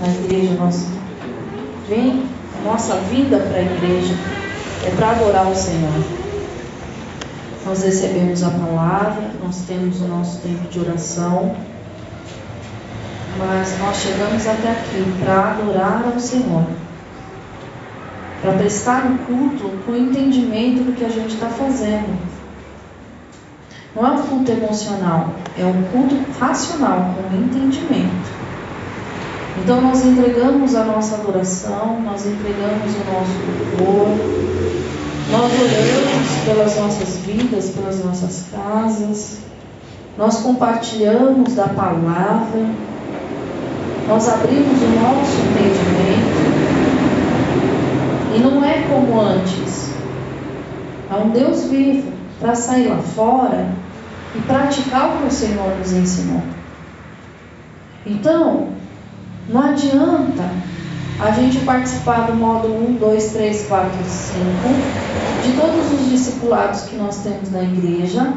na igreja, nós vem, nossa vinda para a igreja é para adorar o Senhor. Nós recebemos a palavra, nós temos o nosso tempo de oração, mas nós chegamos até aqui para adorar ao Senhor, para prestar um culto com entendimento do que a gente está fazendo. Não é um culto emocional, é um culto racional, com entendimento. Então nós entregamos a nossa adoração, nós entregamos o nosso louvor, nós oramos pelas nossas vidas, pelas nossas casas, nós compartilhamos da palavra, nós abrimos o nosso entendimento. E não é como antes. É um Deus vivo para sair lá fora e praticar o que o Senhor nos ensinou. Então, não adianta a gente participar do módulo 1, 2, 3, 4 e 5 de todos os discipulados que nós temos na igreja,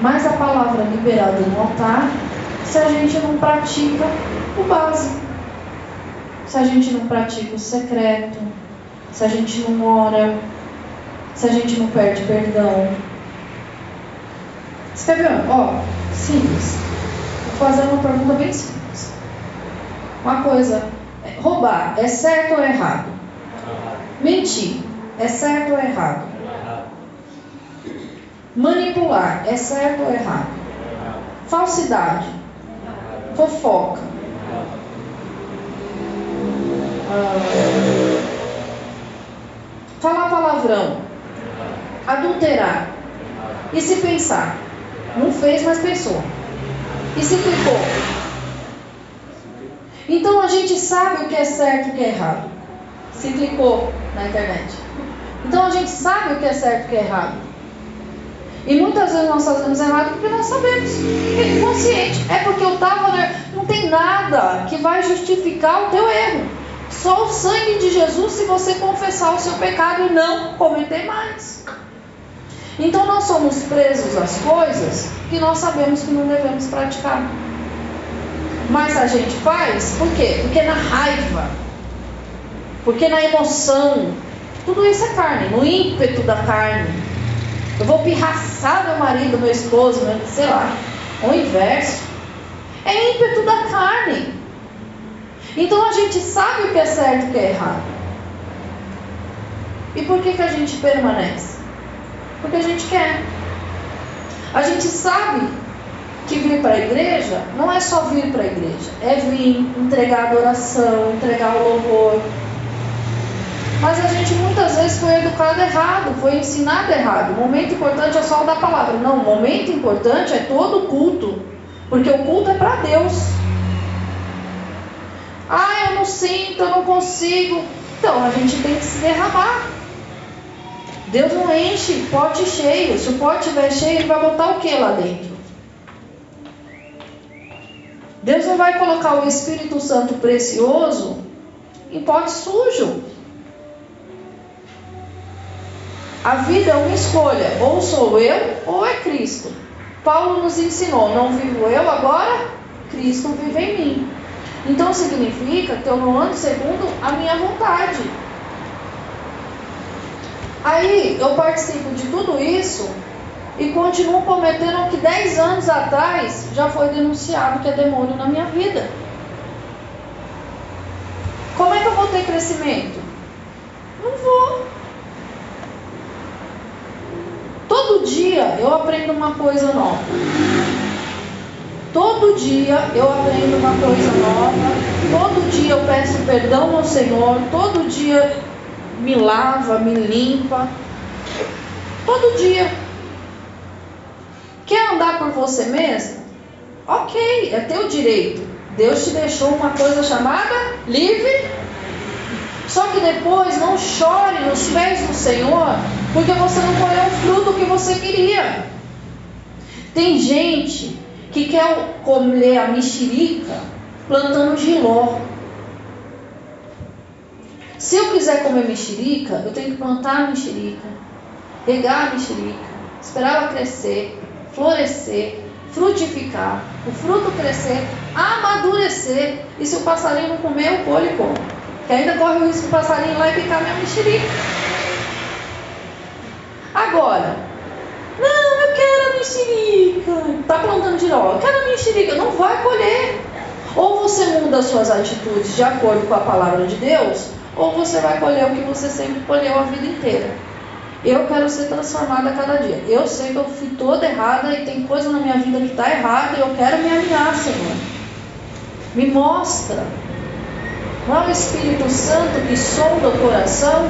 mas a palavra liberada no altar, se a gente não pratica o básico, se a gente não pratica o secreto, se a gente não ora, se a gente não perde perdão. Escreveu, ó, simples. Vou fazer uma pergunta bem simples. Uma coisa, roubar é certo ou errado? Mentir é certo ou errado? Manipular é certo ou errado? Falsidade, fofoca, falar palavrão, adulterar. E se pensar? Não fez, mas pensou. E se ficou? Então a gente sabe o que é certo e o que é errado. Se clicou na internet. Então a gente sabe o que é certo e o que é errado. E muitas vezes nós fazemos errado porque nós sabemos. É consciente. É porque eu estava. Não tem nada que vai justificar o teu erro. Só o sangue de Jesus se você confessar o seu pecado e não cometer mais. Então nós somos presos às coisas que nós sabemos que não devemos praticar. Mas a gente faz por quê? Porque na raiva, porque na emoção, tudo isso é carne, no ímpeto da carne. Eu vou pirraçar meu marido, meu esposo, meu, sei lá, o inverso. É ímpeto da carne. Então a gente sabe o que é certo e o que é errado. E por que, que a gente permanece? Porque a gente quer. A gente sabe que vir para a igreja não é só vir para a igreja, é vir, entregar a adoração, entregar o louvor. Mas a gente muitas vezes foi educado errado, foi ensinado errado. O momento importante é só o da palavra. Não, o momento importante é todo o culto, porque o culto é para Deus. Ah, eu não sinto, eu não consigo. Então a gente tem que se derramar. Deus não enche pote cheio. Se o pote estiver cheio, ele vai botar o que lá dentro? Deus não vai colocar o Espírito Santo precioso em pote sujo. A vida é uma escolha, ou sou eu ou é Cristo. Paulo nos ensinou: não vivo eu agora, Cristo vive em mim. Então significa que eu não ando segundo a minha vontade. Aí eu participo de tudo isso e continuo cometendo o que 10 anos atrás já foi denunciado que é demônio na minha vida. Como é que eu vou ter crescimento? Não vou. Todo dia eu aprendo uma coisa nova. Todo dia eu aprendo uma coisa nova. Todo dia eu peço perdão ao Senhor. Todo dia me lava, me limpa. Todo dia. Quer andar por você mesmo? Ok, é teu direito. Deus te deixou uma coisa chamada livre. Só que depois não chore nos pés do Senhor, porque você não colheu o fruto que você queria. Tem gente que quer comer a mexerica plantando giló. Se eu quiser comer mexerica, eu tenho que plantar a mexerica, regar a mexerica, esperar ela crescer, florescer, frutificar, o fruto crescer, amadurecer. E se o passarinho não comer, o folho come. Que ainda corre o risco do passarinho ir lá e picar minha mexerica. Agora, não, eu quero a mexerica. Está plantando giró, eu quero a mexerica. Não vai colher. Ou você muda suas atitudes de acordo com a palavra de Deus, ou você vai colher o que você sempre colheu a vida inteira. Eu quero ser transformada a cada dia. Eu sei que eu fui toda errada e tem coisa na minha vida que está errada e eu quero me alinhar, Senhor. Me mostra. Não é o Espírito Santo que sonda o coração?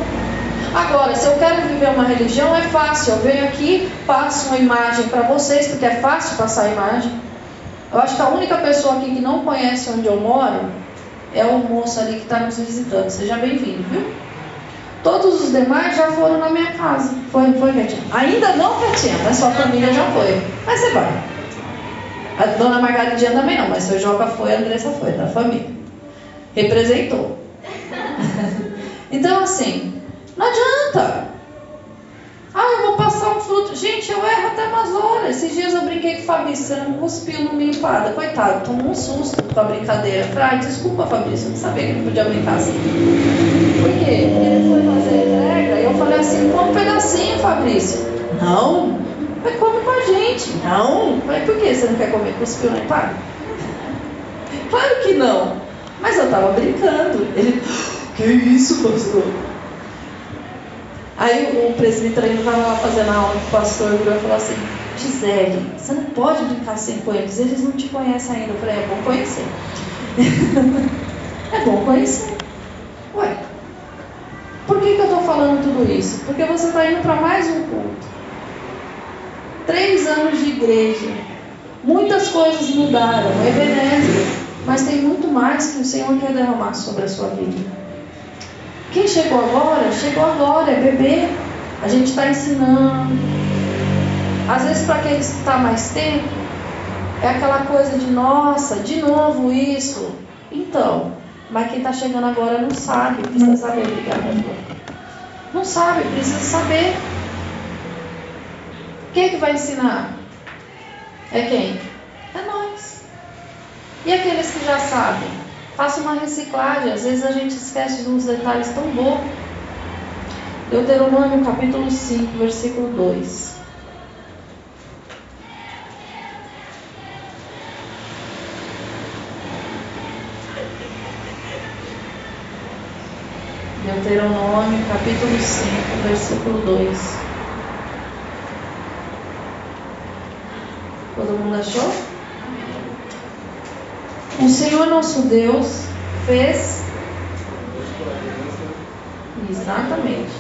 Agora, se eu quero viver uma religião, é fácil. Eu venho aqui, passo uma imagem para vocês, porque é fácil passar a imagem. Eu acho que a única pessoa aqui que não conhece onde eu moro é o moço ali que está nos visitando. Seja bem-vindo, viu? Todos os demais já foram na minha casa. Foi, foi, Ketinha? Ainda não, Ketinha, mas sua família já foi. Mas você vai. A dona Margaridinha também não, mas seu Joca foi, a Andressa foi, da família. Representou. então, assim, não adianta. Ah, eu vou passar um fruto. Gente, eu erro até umas horas. Esses dias eu brinquei com o Fabrício, você não cuspiu no minha empada. Coitado, tomou um susto com a brincadeira. Falei, ah, desculpa, Fabrício, eu não sabia que ele podia brincar assim. Por quê? Porque ele foi fazer entrega e eu falei assim, come um pedacinho, Fabrício. Não. Mas come com a gente. Não. Falei, por que você não quer comer? Cuspiu na empada? Claro que não. Mas eu tava brincando. Ele, que isso, pastor? Aí o presbítero ainda estava lá fazendo a aula com o pastor e falou assim, Gisele, você não pode brincar assim com eles, eles não te conhecem ainda. Eu falei, é bom conhecer. é bom conhecer. Ué, por que, que eu estou falando tudo isso? Porque você está indo para mais um culto. Três anos de igreja. Muitas coisas mudaram, é benéfico, mas tem muito mais que o Senhor quer derramar sobre a sua vida. Quem chegou agora, chegou agora, é bebê. A gente está ensinando. Às vezes, para quem está mais tempo, é aquela coisa de nossa, de novo isso. Então, mas quem está chegando agora não sabe, precisa saber, obrigada. Não sabe, precisa saber. Quem é que vai ensinar? É quem? É nós. E aqueles que já sabem? Faça uma reciclagem. Às vezes a gente esquece de uns detalhes tão bons. Deuteronômio capítulo 5, versículo 2. Deuteronômio capítulo 5, versículo 2. Todo mundo achou? O Senhor nosso Deus fez. Exatamente.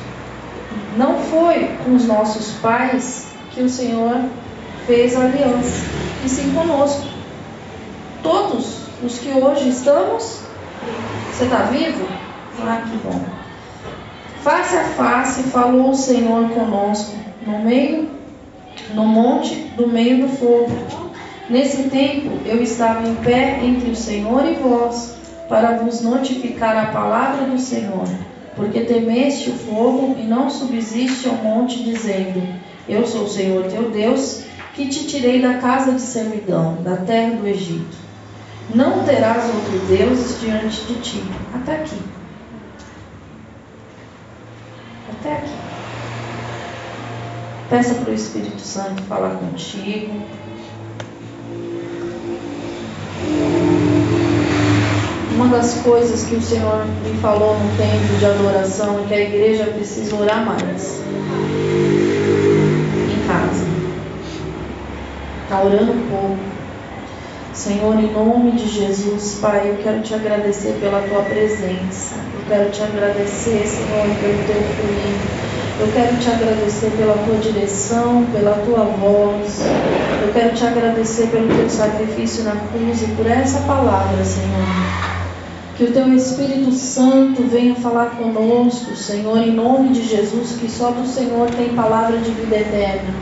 Não foi com os nossos pais que o Senhor fez a aliança, e sim conosco. Todos os que hoje estamos. Você está vivo? Ah, que bom. Face a face falou o Senhor conosco no meio, no monte do meio do fogo Nesse tempo eu estava em pé entre o Senhor e vós, para vos notificar a palavra do Senhor, porque temeste o fogo e não subsiste ao monte, dizendo: Eu sou o Senhor teu Deus, que te tirei da casa de servidão, da terra do Egito. Não terás outros deuses diante de ti. Até aqui. Até aqui. Peça para o Espírito Santo falar contigo. Uma das coisas que o Senhor me falou no tempo de adoração é que a igreja precisa orar mais. Em casa. Está orando pouco. Senhor, em nome de Jesus, Pai, eu quero te agradecer pela tua presença. Eu quero te agradecer, Senhor, pelo teu fluir. Eu quero te agradecer pela tua direção, pela tua voz. Eu quero te agradecer pelo teu sacrifício na cruz e por essa palavra, Senhor. Que o teu Espírito Santo venha falar conosco, Senhor, em nome de Jesus, que só do Senhor tem palavra de vida eterna.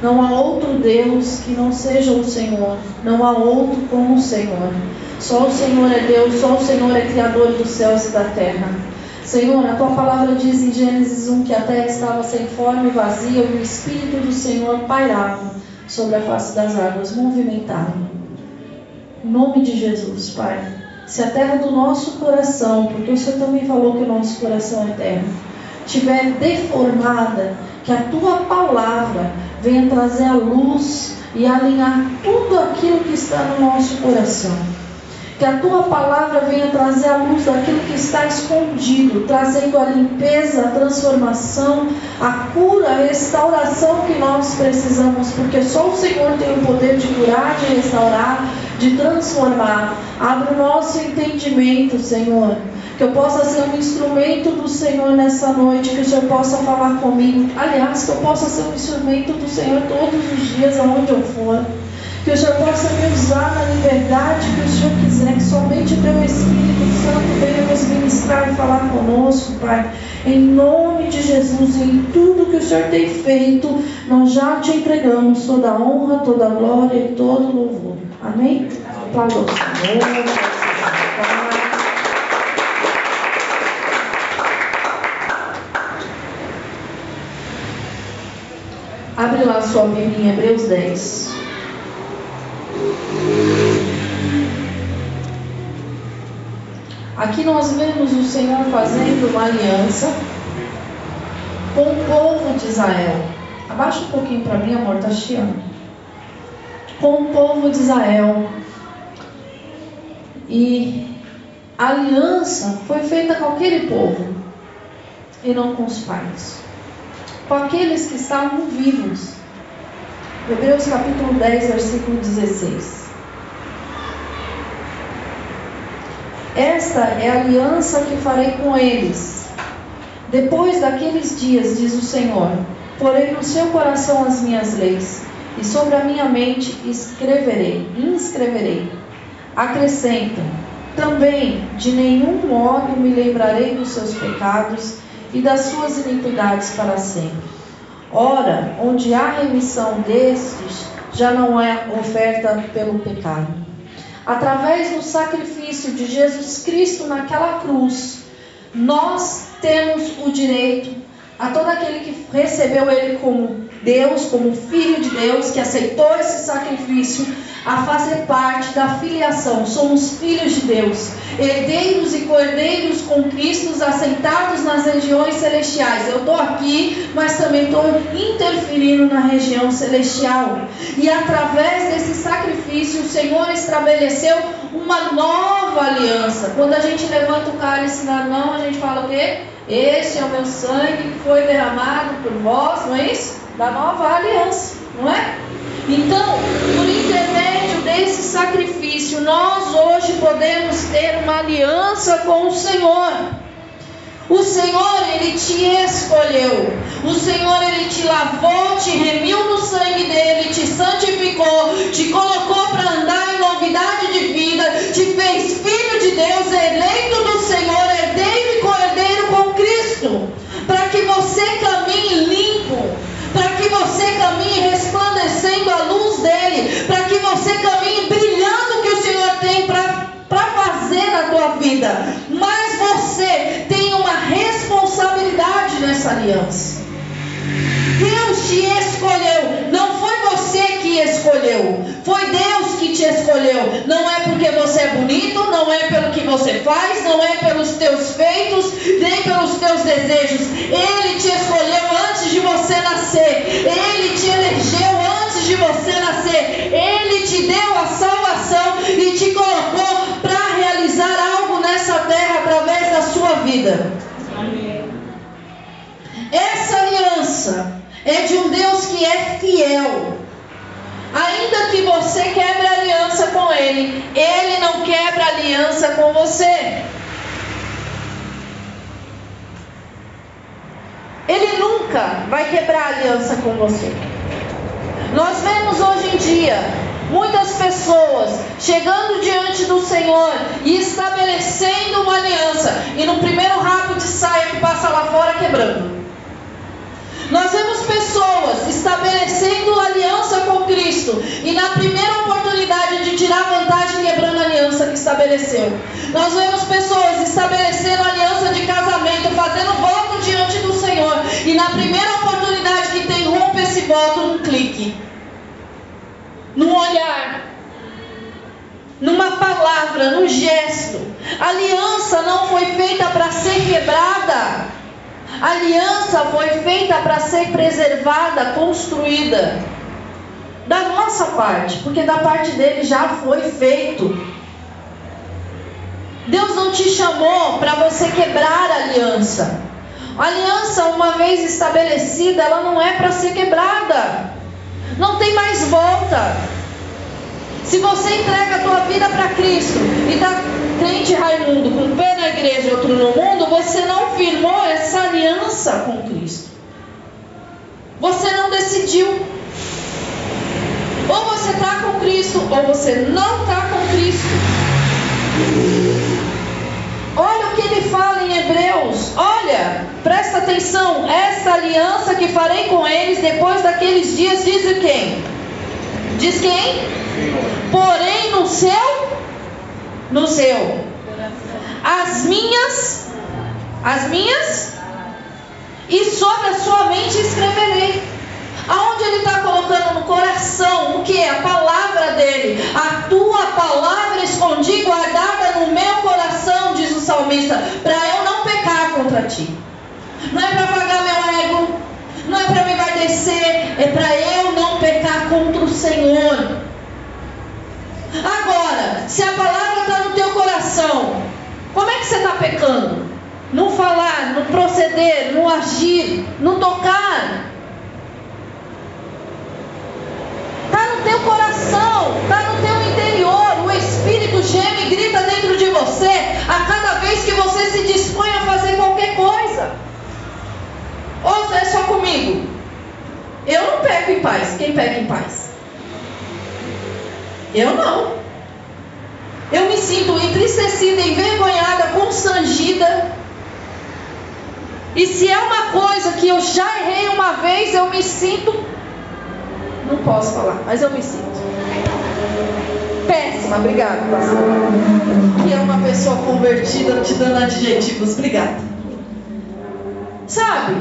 Não há outro Deus que não seja o Senhor. Não há outro como o Senhor. Só o Senhor é Deus, só o Senhor é Criador dos céus e da terra. Senhor, a tua palavra diz em Gênesis 1 que a terra estava sem forma e vazia e o Espírito do Senhor pairava sobre a face das águas movimentaram. Em nome de Jesus, Pai. Se a terra do nosso coração, porque o Senhor também falou que o nosso coração é terra, estiver deformada, que a tua palavra venha trazer a luz e alinhar tudo aquilo que está no nosso coração. Que a tua palavra venha trazer a luz daquilo que está escondido, trazendo a limpeza, a transformação, a cura, a restauração que nós precisamos, porque só o Senhor tem o poder de curar, de restaurar, de transformar. Abre o nosso entendimento, Senhor. Que eu possa ser um instrumento do Senhor nessa noite, que o Senhor possa falar comigo. Aliás, que eu possa ser um instrumento do Senhor todos os dias, aonde eu for. Que o Senhor possa me usar na liberdade que o Senhor quiser, que somente o Teu Espírito Santo venha nos ministrar e falar conosco, Pai. Em nome de Jesus, em tudo que o Senhor tem feito, nós já te entregamos toda a honra, toda a glória e todo o louvor. Amém? Aplauda. Abre lá sua Bíblia em Hebreus 10. Aqui nós vemos o Senhor fazendo uma aliança com o povo de Israel. Abaixa um pouquinho para mim, amor, está chiando. Com o povo de Israel. E a aliança foi feita com aquele povo e não com os pais com aqueles que estavam vivos. Hebreus capítulo 10, versículo 16. Esta é a aliança que farei com eles. Depois daqueles dias, diz o Senhor, porei no seu coração as minhas leis, e sobre a minha mente escreverei, inscreverei. Acrescenta, também de nenhum modo me lembrarei dos seus pecados e das suas iniquidades para sempre. Ora, onde há remissão destes, já não é oferta pelo pecado. Através do sacrifício de Jesus Cristo naquela cruz, nós temos o direito a todo aquele que recebeu Ele como Deus, como Filho de Deus, que aceitou esse sacrifício, a fazer parte da filiação. Somos filhos de Deus, herdeiros e cordeiros com Cristo, aceitados nas regiões celestiais. Eu estou aqui, mas também estou interferindo na região celestial. E através desse sacrifício, o Senhor estabeleceu uma nova aliança. Quando a gente levanta o cálice na mão, a gente fala o quê? Este é o meu sangue que foi derramado por vós, não é isso? Da nova aliança, não é? Então, por intermédio desse sacrifício, nós hoje podemos ter uma aliança com o Senhor. O Senhor, Ele te escolheu. O Senhor, Ele te lavou, te remiu no sangue dele, te santificou, te colocou para andar em novidade de vida, te fez filho de Deus, eleito do Senhor, herdeiro e cordeiro com Cristo, para que você caminhe limpo para que você caminhe resplandecendo a luz dele, para que você caminhe brilhando o que o Senhor tem para fazer na tua vida. Mas você tem uma responsabilidade nessa aliança. Deus te escolheu, não foi você que escolheu, foi Deus que te escolheu. Não é porque você é bonito, não é pelo que você faz, não é pelos teus feitos, nem pelos teus desejos. Ele te escolheu antes de você nascer, ele te elegeu antes de você nascer, ele te deu a salvação e te colocou para realizar algo nessa terra através da sua vida. Amém. Essa aliança é de um Deus que é fiel. Ainda que você quebre aliança com Ele, Ele não quebra aliança com você. Ele nunca vai quebrar aliança com você. Nós vemos hoje em dia muitas pessoas chegando diante do Senhor e estabelecendo uma aliança, e no primeiro rabo de saia que passa lá fora quebrando. Nós vemos pessoas estabelecendo aliança com Cristo e na primeira oportunidade de tirar vantagem quebrando a aliança que estabeleceu. Nós vemos pessoas estabelecendo aliança de casamento, fazendo voto diante do Senhor e na primeira oportunidade que tem rompe esse voto um clique. num olhar, numa palavra, num gesto. A aliança não foi feita para ser quebrada. A aliança foi feita para ser preservada, construída. Da nossa parte, porque da parte dele já foi feito. Deus não te chamou para você quebrar a aliança. A aliança, uma vez estabelecida, ela não é para ser quebrada. Não tem mais volta. Se você entrega a tua vida para Cristo e está crente Raimundo com um pé na igreja e outro no mundo, você não firmou essa aliança com Cristo. Você não decidiu. Ou você está com Cristo, ou você não está com Cristo. Olha o que ele fala em Hebreus. Olha, presta atenção. Esta aliança que farei com eles depois daqueles dias, diz quem? Diz quem? Porém no seu, no seu, as minhas, as minhas, e sobre a sua mente escreverei. Aonde ele está colocando no coração o que? A palavra dele. A tua palavra escondi, guardada no meu coração, diz o salmista, para eu não pecar contra ti. Não é para pagar meu ego, não é para me envardecer, é para eu não pecar contra o Senhor. Agora, se a palavra está no teu coração, como é que você está pecando? No falar, no proceder, no agir, no tocar. Está no teu coração, está no teu interior. O Espírito geme e grita dentro de você a cada vez que você se dispõe a fazer qualquer coisa. Ou é só comigo? Eu não peco em paz. Quem peca em paz? Eu não. Eu me sinto entristecida, envergonhada, constrangida. E se é uma coisa que eu já errei uma vez, eu me sinto não posso falar, mas eu me sinto. Péssima, obrigada, pastor. Que é uma pessoa convertida te dando adjetivos, obrigada. Sabe,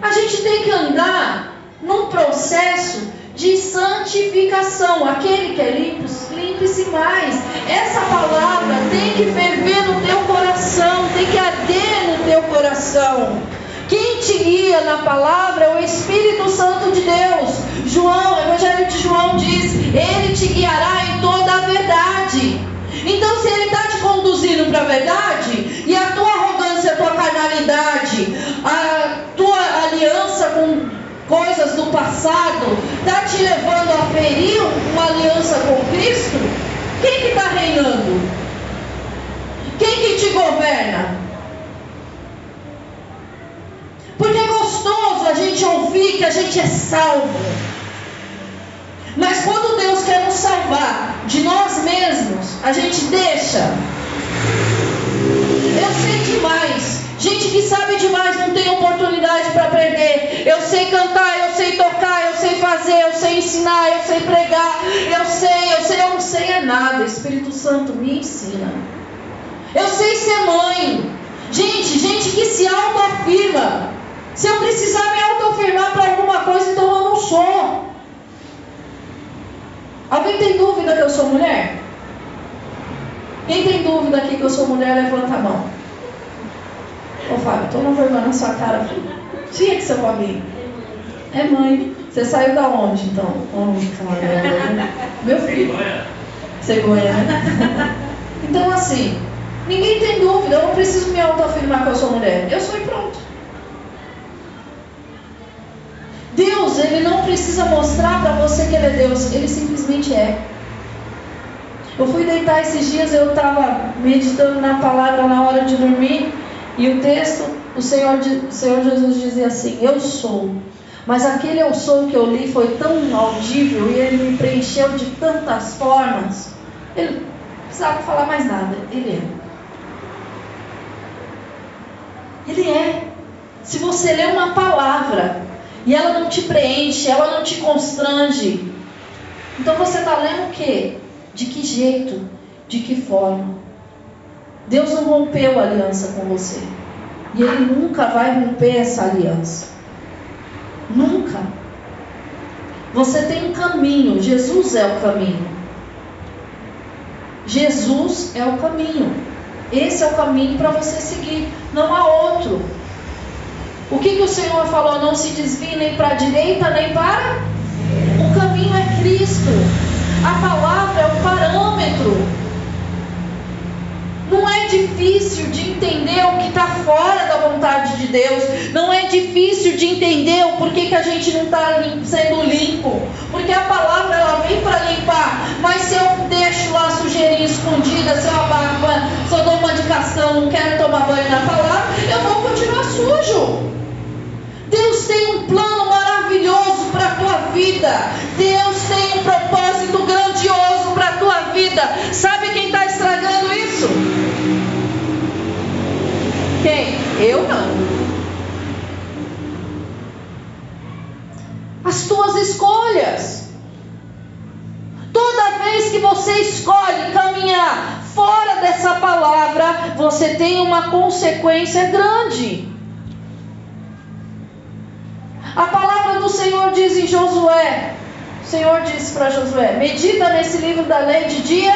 a gente tem que andar num processo de santificação. Aquele que é limpo, limpe-se mais. Essa palavra tem que ferver no teu coração, tem que arder no teu coração. Quem te guia na palavra é o Espírito Santo de Deus. João, o Evangelho de João diz: Ele te guiará em toda a verdade. Então, se Ele está te conduzindo para a verdade, e a tua arrogância, a tua carnalidade, a tua aliança com coisas do passado, está te levando a ferir uma aliança com Cristo, quem que está reinando? Quem que te governa? Porque é gostoso a gente ouvir que a gente é salvo. Mas quando Deus quer nos salvar de nós mesmos, a gente deixa. Eu sei demais. Gente que sabe demais não tem oportunidade para aprender. Eu sei cantar, eu sei tocar, eu sei fazer, eu sei ensinar, eu sei pregar, eu sei, eu sei, eu não sei é nada. Espírito Santo me ensina. Eu sei ser mãe. Gente, gente que se autoafirma. Se eu precisar me autoafirmar para alguma coisa, então eu não sou. Alguém tem dúvida que eu sou mulher? Quem tem dúvida aqui que eu sou mulher, levanta a mão. Ô Fábio, toma vergonha na sua cara. Tinha que ser família. É mãe. Você saiu da onde, então? Oh, caramba. Meu filho. Cegonha, né? Então, assim, ninguém tem dúvida. Eu não preciso me autoafirmar que eu sou mulher. Eu sou e pronto. Deus, ele não precisa mostrar para você que ele é Deus, ele simplesmente é. Eu fui deitar esses dias, eu estava meditando na palavra na hora de dormir, e o texto, o Senhor, o Senhor Jesus dizia assim: Eu sou. Mas aquele eu sou que eu li foi tão audível e ele me preencheu de tantas formas. Ele não precisava falar mais nada. Ele é. Ele é. Se você lê uma palavra, e ela não te preenche, ela não te constrange. Então você está lendo o quê? De que jeito? De que forma? Deus não rompeu a aliança com você. E Ele nunca vai romper essa aliança. Nunca. Você tem um caminho, Jesus é o caminho. Jesus é o caminho. Esse é o caminho para você seguir, não há outro. O que, que o Senhor falou? Não se desvie nem para a direita nem para. O caminho é Cristo. A palavra é o parâmetro. Não é difícil de entender o que está fora da vontade de Deus. Não é difícil de entender o porquê que a gente não está sendo limpo. Porque a palavra ela vem para limpar. Mas se eu deixo lá sujeirinha escondida, se eu abaco, se eu dou uma indicação, não quero tomar banho na palavra, eu vou continuar sujo. Deus tem um plano maravilhoso para a tua vida. Deus tem um propósito grandioso para a tua vida. Sabe quem está estragando Quem? Eu não. As tuas escolhas. Toda vez que você escolhe caminhar fora dessa palavra, você tem uma consequência grande. A palavra do Senhor diz em Josué: o Senhor disse para Josué: medita nesse livro da lei de dia.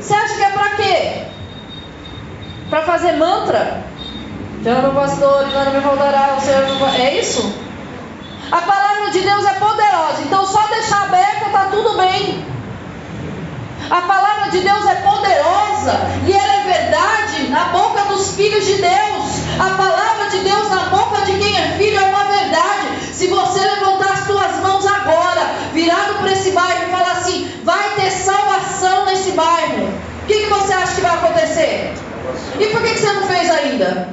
Você acha que é para quê? Para fazer mantra? Já meu pastor, não me faltará, o Senhor não. É isso? A palavra de Deus é poderosa, então só deixar aberta está tudo bem. A palavra de Deus é poderosa e ela é verdade na boca dos filhos de Deus. A palavra de Deus na boca de quem é filho é uma verdade. Se você levantar as suas mãos agora, virado para esse bairro e falar assim: vai ter salvação nesse bairro, o que, que você acha que vai acontecer? E por que, você não fez ainda?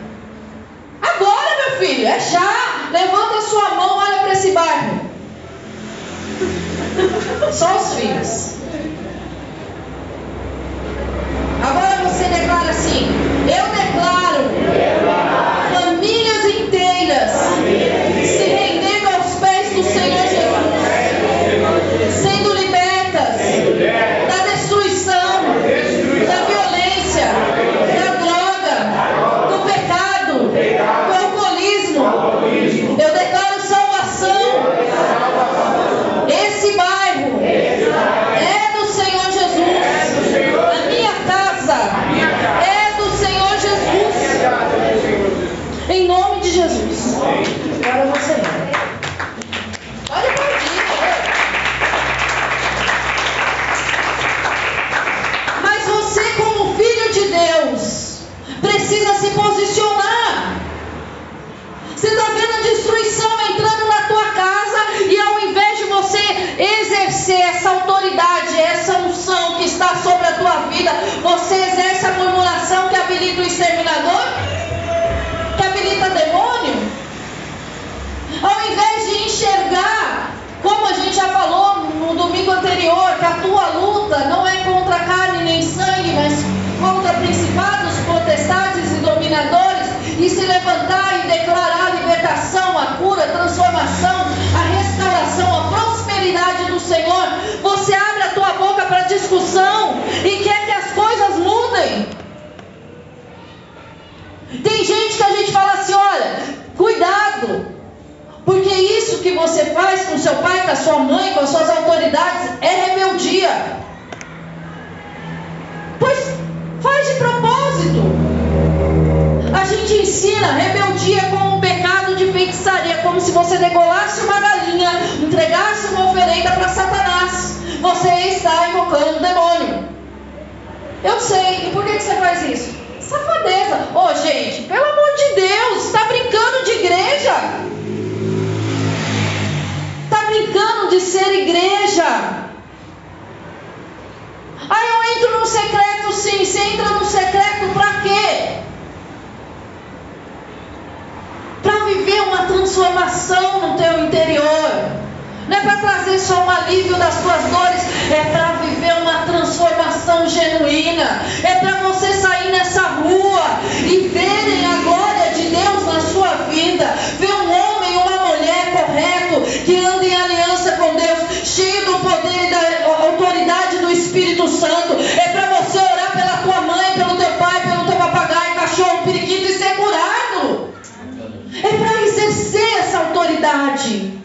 Agora, meu filho, é já. Levanta a sua mão, olha para esse bairro. Só os filhos. Agora você declara assim: Eu declaro Santo. É para você orar pela tua mãe, pelo teu pai, pelo teu papagaio, cachorro, periquito e ser curado. É para exercer essa autoridade.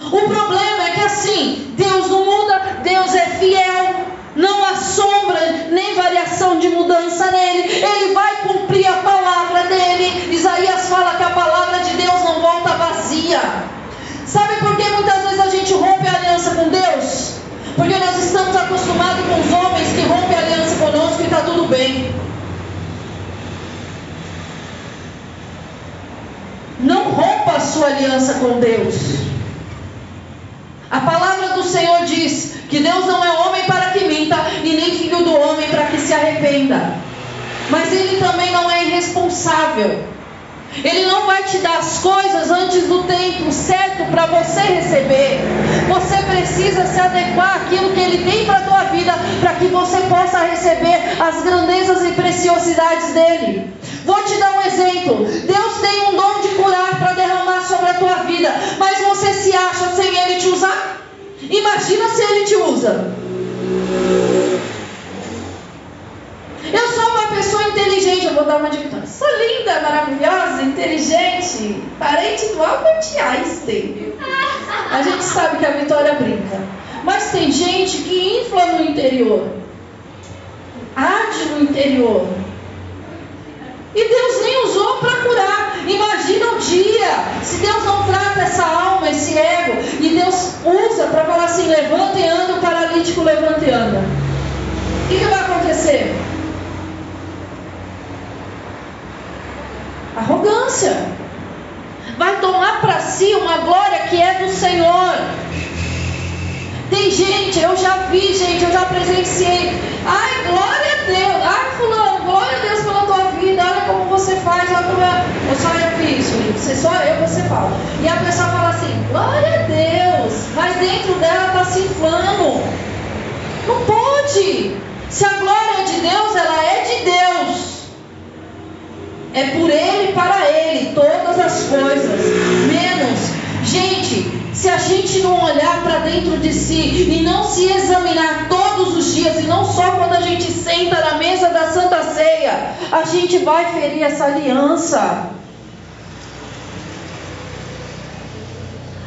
O problema assim: Deus não muda, Deus é fiel, não há sombra nem variação de mudança nele, ele vai cumprir a palavra dele. Isaías fala que a palavra de Deus não volta vazia. Sabe por que muitas vezes a gente rompe a aliança com Deus? Porque nós estamos acostumados com os homens que rompem a aliança conosco e está tudo bem. Não rompa a sua aliança com Deus. A palavra do Senhor diz que Deus não é homem para que minta e nem filho do homem para que se arrependa. Mas Ele também não é irresponsável. Ele não vai te dar as coisas antes do tempo certo para você receber. Você precisa se adequar àquilo que Ele tem para a tua vida, para que você possa receber as grandezas e preciosidades dele. Vou te dar um exemplo. Deus tem um a tua vida, mas você se acha sem Ele te usar? Imagina se Ele te usa. Eu sou uma pessoa inteligente, eu vou dar uma dica. Sou linda, maravilhosa, inteligente, parente do Albert Einstein. A gente sabe que a Vitória brinca. Mas tem gente que infla no interior, arde no interior. E Deus nem usou para curar. Imagina um dia, se Deus não trata essa alma, esse ego, e Deus usa para falar assim: levanta e anda, o paralítico levanta e anda. O que, que vai acontecer? Arrogância. Vai tomar para si uma glória que é do Senhor. Tem gente, eu já vi, gente, eu já presenciei. Ai, glória a Deus. Ai, fulano, glória a Deus pela tua vida. Olha como você faz, olha como eu, eu só eu fiz, você só eu, você fala. E a pessoa fala assim, glória a Deus. Mas dentro dela está se inflando. Não pode. Se a glória é de Deus, ela é de Deus. É por Ele e para Ele todas as coisas. Menos. Gente, se a gente não olhar para dentro de si e não se examinar todos os dias, e não só quando a gente senta na mesa da Santa Ceia, a gente vai ferir essa aliança.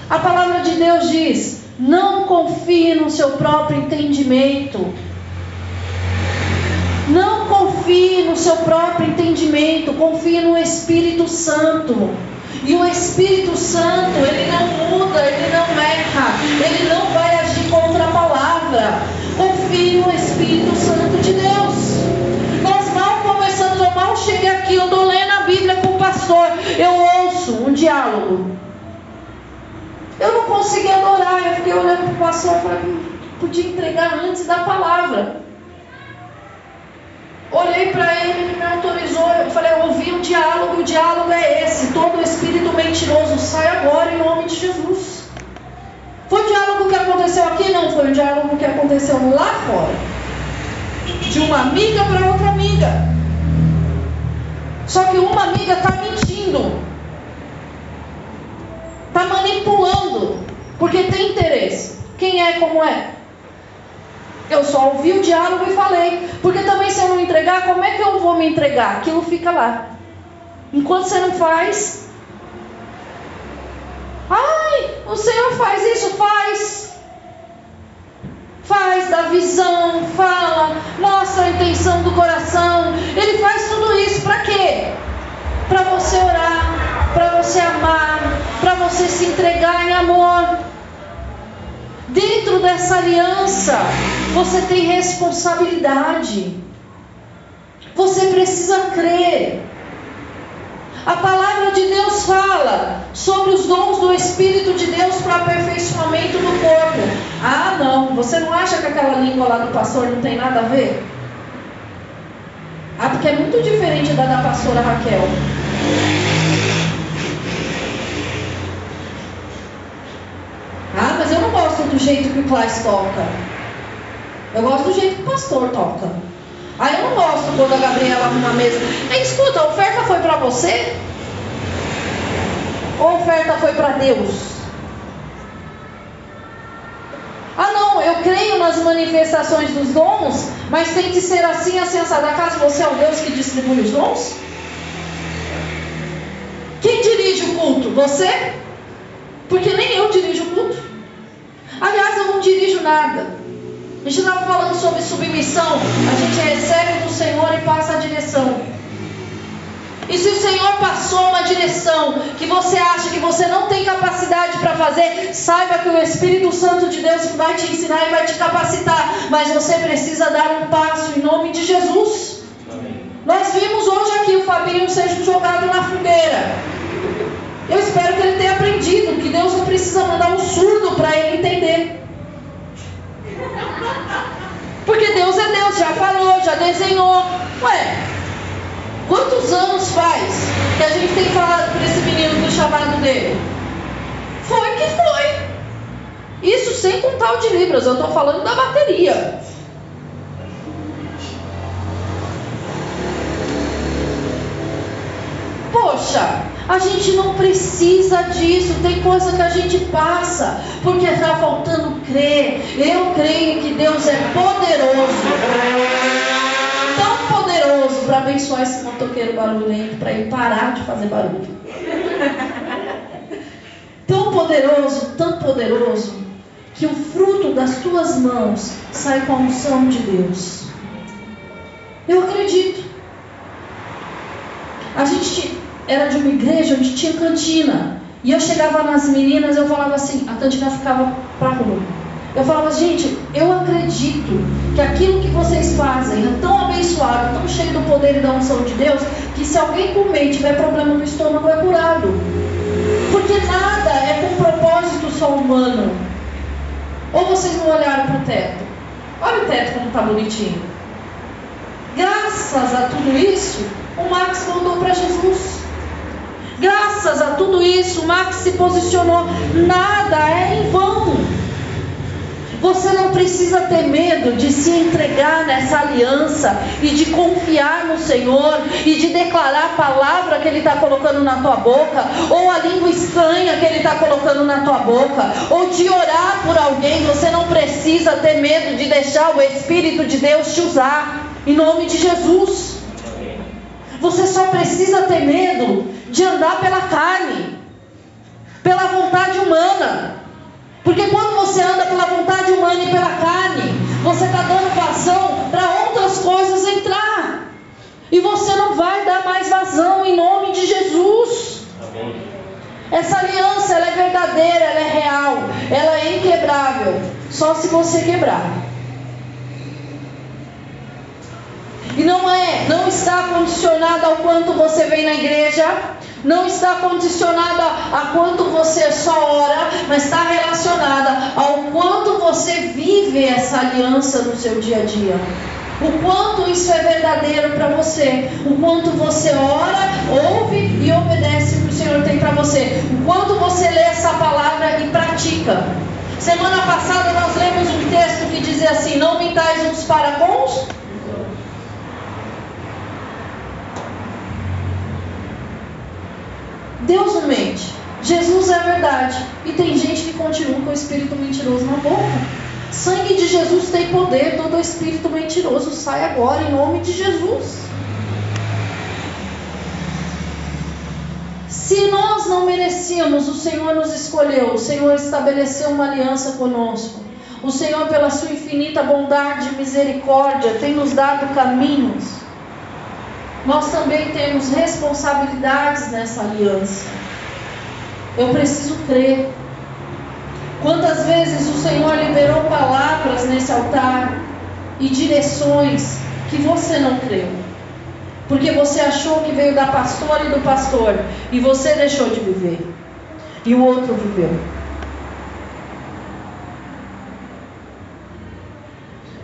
A palavra de Deus diz: não confie no seu próprio entendimento. Não confie no seu próprio entendimento, confie no Espírito Santo. E o Espírito Santo, ele não muda, ele não erra, ele não vai agir contra a palavra. Confie no Espírito Santo de Deus. Nós mal começamos, eu mal cheguei aqui, eu estou lendo a Bíblia com o pastor, eu ouço um diálogo. Eu não consegui adorar, eu fiquei olhando para o pastor para podia entregar antes da palavra. Olhei para ele, ele me autorizou. Eu falei, eu ouvi um diálogo, o diálogo é esse. Todo espírito mentiroso sai agora em nome de Jesus. Foi o diálogo que aconteceu aqui? Não, foi o diálogo que aconteceu lá fora. De uma amiga para outra amiga. Só que uma amiga está mentindo. Está manipulando. Porque tem interesse. Quem é como é? Eu só ouvi o diálogo e falei. Porque também se eu não entregar, como é que eu vou me entregar? Aquilo fica lá. Enquanto você não faz. Ai, o Senhor faz isso, faz. Faz, dá visão, fala, mostra a intenção do coração. Ele faz tudo isso para quê? Para você orar, para você amar, para você se entregar em amor. Dentro dessa aliança, você tem responsabilidade. Você precisa crer. A palavra de Deus fala sobre os dons do Espírito de Deus para aperfeiçoamento do corpo. Ah, não, você não acha que aquela língua lá do pastor não tem nada a ver? Ah, porque é muito diferente da da pastora Raquel. Ah, mas eu não gosto do jeito que o Klaus toca. Eu gosto do jeito que o pastor toca. Aí eu não gosto quando a Gabriela arruma a mesa. Ei, escuta, a oferta foi para você? Ou a oferta foi para Deus? Ah, não, eu creio nas manifestações dos dons, mas tem que ser assim, assim, assado. Acaso você é o Deus que distribui os dons? Quem dirige o culto? Você? Porque nem eu dirijo o culto. Aliás, nada. A gente estava falando sobre submissão. A gente recebe do Senhor e passa a direção. E se o Senhor passou uma direção que você acha que você não tem capacidade para fazer, saiba que o Espírito Santo de Deus vai te ensinar e vai te capacitar. Mas você precisa dar um passo em nome de Jesus. Amém. Nós vimos hoje aqui o Fabinho seja jogado na fogueira. Eu espero que ele tenha aprendido que Deus não precisa mandar um surdo para ele entender. Porque Deus é Deus, já falou, já desenhou. Ué, quantos anos faz que a gente tem falado para esse menino do chamado dele? Foi que foi. Isso sem contar o de Libras, eu estou falando da bateria. Poxa, a gente não precisa disso, tem coisa que a gente passa, porque está faltando crer. Eu creio que Deus é poderoso, tão poderoso para abençoar esse motoqueiro barulhento, para ele parar de fazer barulho. Tão poderoso, tão poderoso, que o fruto das tuas mãos sai com a unção de Deus. Eu acredito. A gente era de uma igreja onde tinha cantina. E eu chegava nas meninas, eu falava assim, a cantina ficava para rua. Eu falava, gente, eu acredito que aquilo que vocês fazem é tão abençoado, tão cheio do poder e da unção de Deus, que se alguém comer e tiver problema no estômago, é curado. Porque nada é com propósito só humano. Ou vocês não olharam para o teto? Olha o teto como está bonitinho. Graças a tudo isso, o Max voltou para Jesus. Graças a tudo isso, Max se posicionou. Nada é em vão. Você não precisa ter medo de se entregar nessa aliança e de confiar no Senhor e de declarar a palavra que Ele está colocando na tua boca, ou a língua estranha que Ele está colocando na tua boca, ou de orar por alguém. Você não precisa ter medo de deixar o Espírito de Deus te usar, em nome de Jesus. Você só precisa ter medo de andar pela carne, pela vontade humana. Porque quando você anda pela vontade humana e pela carne, você está dando vazão para outras coisas entrar. E você não vai dar mais vazão em nome de Jesus. Amém. Essa aliança ela é verdadeira, ela é real, ela é inquebrável. Só se você quebrar. E não é, não está condicionada ao quanto você vem na igreja, não está condicionada a quanto você só ora, mas está relacionada ao quanto você vive essa aliança no seu dia a dia. O quanto isso é verdadeiro para você, o quanto você ora, ouve e obedece o que o Senhor tem para você, o quanto você lê essa palavra e pratica. Semana passada nós lemos um texto que dizia assim: Não mintais uns para com os Deus não mente. Jesus é a verdade. E tem gente que continua com o espírito mentiroso na boca. Sangue de Jesus tem poder, todo espírito mentiroso sai agora em nome de Jesus. Se nós não merecíamos, o Senhor nos escolheu, o Senhor estabeleceu uma aliança conosco. O Senhor, pela sua infinita bondade e misericórdia, tem nos dado caminhos nós também temos responsabilidades nessa aliança. Eu preciso crer. Quantas vezes o Senhor liberou palavras nesse altar e direções que você não creu? Porque você achou que veio da pastora e do pastor e você deixou de viver. E o outro viveu.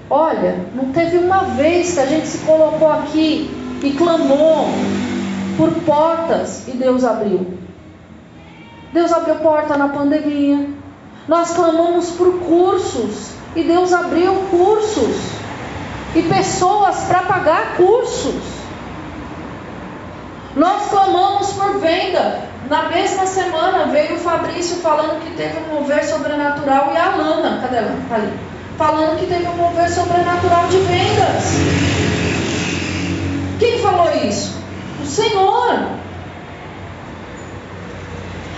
Olha, não teve uma vez que a gente se colocou aqui e clamou por portas e Deus abriu. Deus abriu porta na pandemia. Nós clamamos por cursos e Deus abriu cursos e pessoas para pagar cursos. Nós clamamos por venda. Na mesma semana veio o Fabrício falando que teve um mover sobrenatural e a Alana, cadê ela? Tá ali. Falando que teve um mover sobrenatural de vendas. Quem falou isso? O Senhor.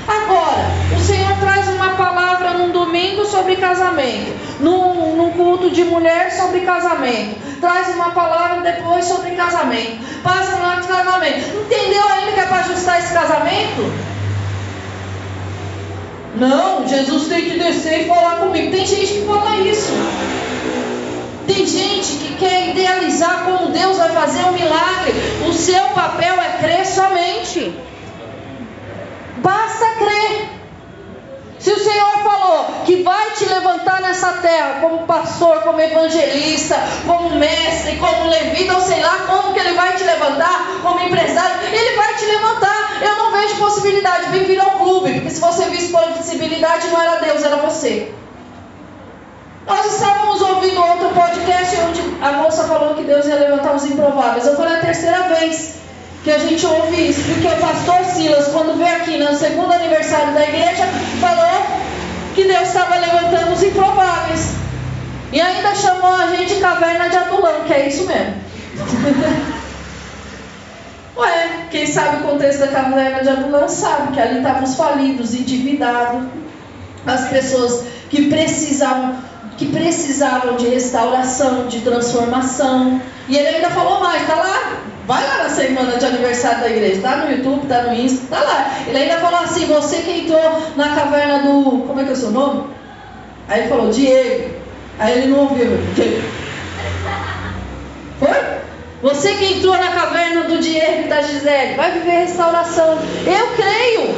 Agora, o Senhor traz uma palavra num domingo sobre casamento, num, num culto de mulher sobre casamento, traz uma palavra depois sobre casamento, passa no casamento. Entendeu ainda que é para ajustar esse casamento? Não, Jesus tem que descer e falar comigo. Tem gente que fala isso. Tem gente que quer idealizar como Deus vai fazer um milagre. O seu papel é crer somente. Basta crer. Se o Senhor falou que vai te levantar nessa terra como pastor, como evangelista, como mestre, como levita, ou sei lá como que ele vai te levantar, como empresário, ele vai te levantar. Eu não vejo possibilidade. Bem-vindo ao clube, porque se você visse possibilidade, não era Deus, era você. Nós estávamos ouvindo outro podcast onde a moça falou que Deus ia levantar os improváveis. Eu falei a terceira vez que a gente ouve isso, porque o pastor Silas, quando veio aqui no segundo aniversário da igreja, falou que Deus estava levantando os improváveis. E ainda chamou a gente de caverna de Adulão, que é isso mesmo. Ué, quem sabe o contexto da caverna de Adulão sabe que ali estavam os falidos, endividados, as pessoas que precisavam que precisavam de restauração, de transformação. E ele ainda falou mais, tá lá, vai lá na semana de aniversário da igreja, tá no YouTube, tá no Insta, tá lá. Ele ainda falou assim, você que entrou na caverna do. Como é que é o seu nome? Aí ele falou, Diego. Aí ele não ouviu. Diego. Foi? Você que entrou na caverna do Diego e da Gisele, vai viver restauração. Eu creio.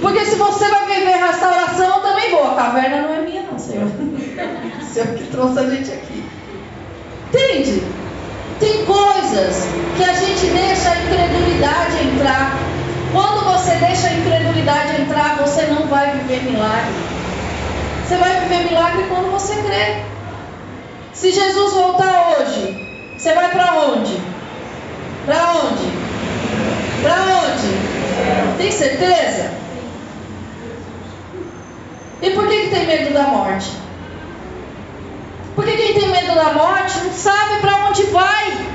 Porque se você vai viver restauração, eu também vou. A caverna não é minha, não, Senhor. Senhor que trouxe a gente aqui. Entende? Tem coisas que a gente deixa a incredulidade entrar. Quando você deixa a incredulidade entrar, você não vai viver milagre. Você vai viver milagre quando você crê. Se Jesus voltar hoje, você vai para onde? Para onde? Para onde? Tem certeza? E por que, que tem medo da morte? Porque quem tem medo da morte não sabe para onde vai.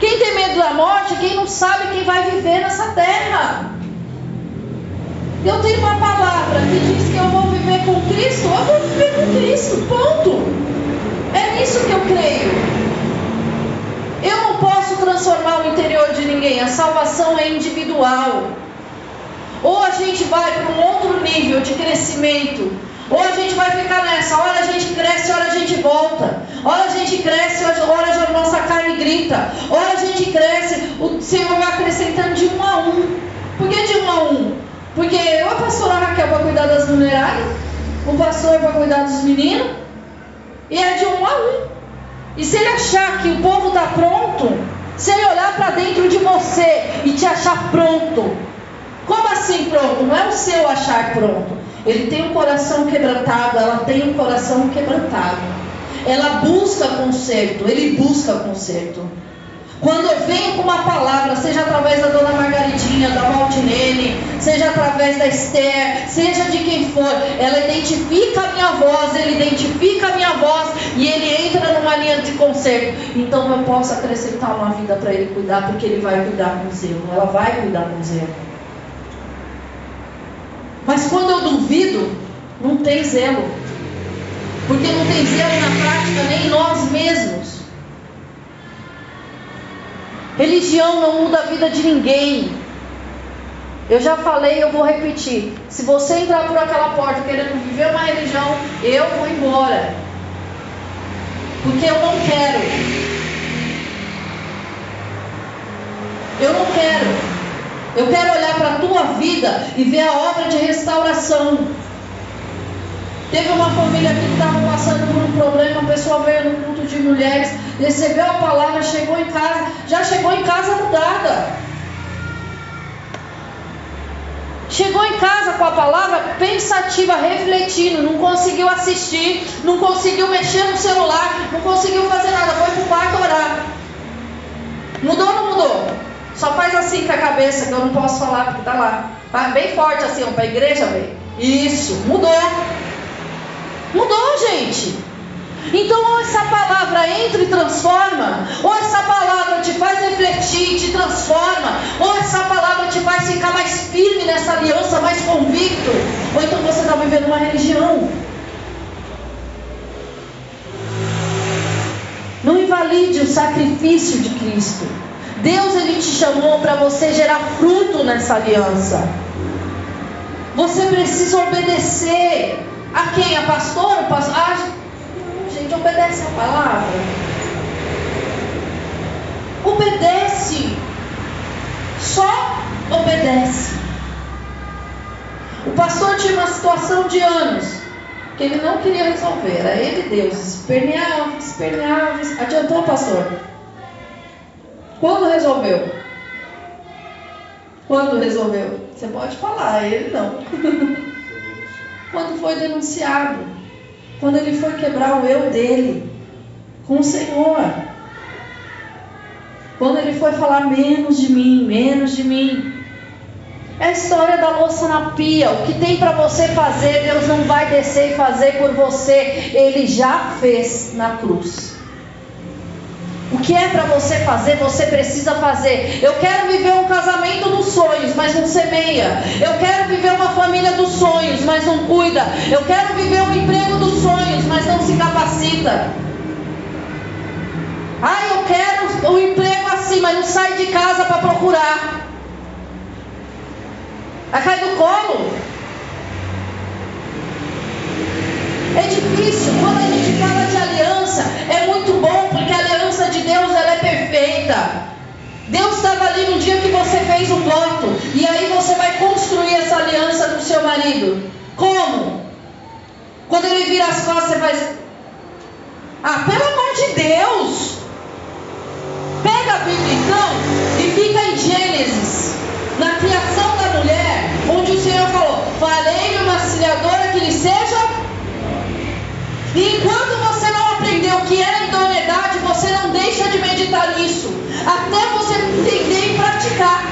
Quem tem medo da morte quem não sabe quem vai viver nessa terra. Eu tenho uma palavra que diz que eu vou viver com Cristo, eu vou viver com Cristo, ponto. É nisso que eu creio. Eu não posso transformar o interior de ninguém, a salvação é individual. Ou a gente vai para um outro nível de crescimento, ou a gente vai ficar nessa, hora a gente cresce, hora a gente volta. Hora a gente cresce, hora a nossa carne grita. Hora a gente cresce, o Senhor vai acrescentando de um a um. Por que de um a um? Porque eu a pastora Raquel para cuidar das mulheradas, o pastor para cuidar dos meninos, e é de um a um. E se ele achar que o povo está pronto, se ele olhar para dentro de você e te achar pronto, como assim pronto? Não é o seu achar pronto. Ele tem um coração quebrantado, ela tem um coração quebrantado. Ela busca conserto, ele busca conserto. Quando eu venho com uma palavra, seja através da dona Margaridinha, da Valdinene, seja através da Esther, seja de quem for, ela identifica a minha voz, ele identifica a minha voz e ele entra numa linha de conserto. Então eu posso acrescentar uma vida para ele cuidar, porque ele vai cuidar com zelo, ela vai cuidar com zelo. Mas quando eu duvido, não tem zelo. Porque não tem zelo na prática nem em nós mesmos. Religião não muda a vida de ninguém. Eu já falei, eu vou repetir. Se você entrar por aquela porta querendo viver uma religião, eu vou embora. Porque eu não quero. Eu não quero. Eu quero olhar para a tua vida e ver a obra de restauração. Teve uma família que estava passando por um problema, a pessoa veio no culto de mulheres, recebeu a palavra, chegou em casa, já chegou em casa mudada. Chegou em casa com a palavra pensativa, refletindo, não conseguiu assistir, não conseguiu mexer no celular, não conseguiu fazer nada, foi para o quarto orar. Mudou mudou? Só faz assim com a cabeça, que eu não posso falar porque tá lá. Bem forte assim, para a igreja ver. Isso, mudou. Mudou, gente. Então, ou essa palavra entra e transforma, ou essa palavra te faz refletir, te transforma, ou essa palavra te faz ficar mais firme nessa aliança, mais convicto. Ou então você está vivendo uma religião. Não invalide o sacrifício de Cristo. Deus ele te chamou para você gerar fruto nessa aliança. Você precisa obedecer a quem? A pastor? O pastor? Ah, gente, obedece a palavra. Obedece. Só obedece. O pastor tinha uma situação de anos que ele não queria resolver. Era ele Deus. Esperneava, esperneava. Adiantou, pastor? Quando resolveu? Quando resolveu? Você pode falar, ele não. Quando foi denunciado. Quando ele foi quebrar o eu dele com o Senhor. Quando ele foi falar menos de mim, menos de mim. É a história da louça na pia. O que tem para você fazer, Deus não vai descer e fazer por você. Ele já fez na cruz. O que é para você fazer, você precisa fazer. Eu quero viver um casamento dos sonhos, mas não semeia. Eu quero viver uma família dos sonhos, mas não cuida. Eu quero viver um emprego dos sonhos, mas não se capacita. Ah, eu quero um emprego assim, mas não sai de casa para procurar. Vai cair do colo. É difícil. Quando a gente fala de aliança, é muito bom, porque a aliança Deus estava ali no dia que você fez um voto. E aí você vai construir essa aliança com o seu marido. Como? Quando ele vira as costas, você vai. Ah, pelo amor de Deus! Pega a Bíblia então e fica em Gênesis, na criação da mulher, onde o Senhor falou: Falei-lhe uma auxiliadora que lhe seja. E enquanto você não aprendeu o que era idoneidade, você não deixa de meditar nisso, até você entender e praticar.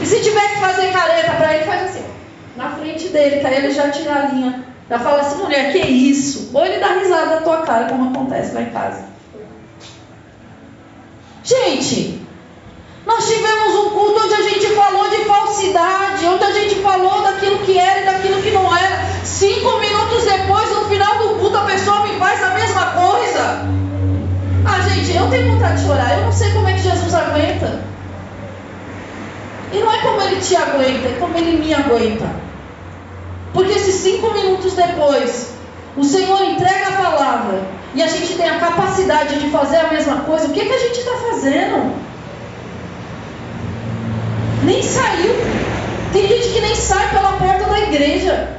E se tiver que fazer careta para ele, faz assim, na frente dele, aí ele já tira a linha. Já fala assim, mulher, que isso? Ou ele dá risada na tua cara, como acontece lá em casa. Gente, nós tivemos um culto onde a gente falou de falsidade, onde a gente falou daquilo que era e daquilo que não era. Cinco minutos depois, no final do culto, a pessoa me faz a mesma coisa. Ah, gente, eu tenho vontade de chorar. Eu não sei como é que Jesus aguenta. E não é como ele te aguenta, é como ele me aguenta. Porque se cinco minutos depois o Senhor entrega a palavra e a gente tem a capacidade de fazer a mesma coisa, o que, que a gente está fazendo? Nem saiu. Tem gente que nem sai pela porta da igreja.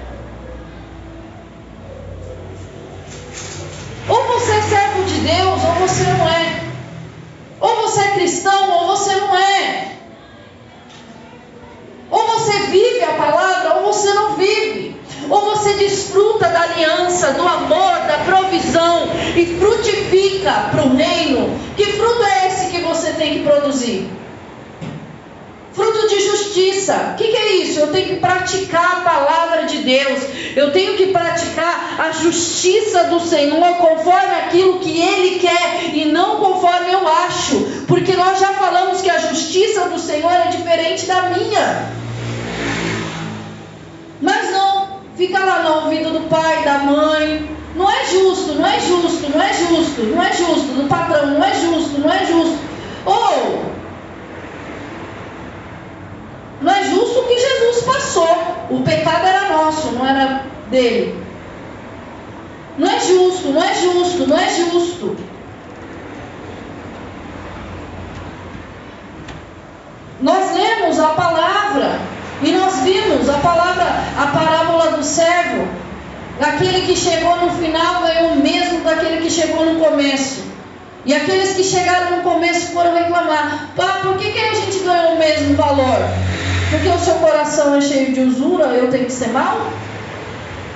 Ou você é servo de Deus, ou você não é. Ou você é cristão, ou você não é. Ou você vive a palavra, ou você não vive. Ou você desfruta da aliança, do amor, da provisão e frutifica para o reino. Que fruto é esse que você tem que produzir? Fruto de justiça. O que, que, é isso? Eu tenho que praticar a palavra de Deus. Eu tenho que praticar a justiça do Senhor conforme aquilo que Ele quer e não conforme eu acho. Porque nós já falamos que a justiça do Senhor é diferente da minha. Mas não, fica lá no ouvido do pai, da mãe. Não é justo, não é justo, não é justo, não é justo, do patrão, não é justo, não é justo. Ou não é justo o que Jesus passou. O pecado era nosso, não era dele. Não é justo, não é justo, não é justo. Nós lemos a palavra e nós vimos a palavra, a parábola do servo. Aquele que chegou no final ganhou o mesmo daquele que chegou no começo. E aqueles que chegaram no começo foram reclamar: Pá, por que, que a gente ganhou o mesmo valor? Porque o seu coração é cheio de usura, eu tenho que ser mal?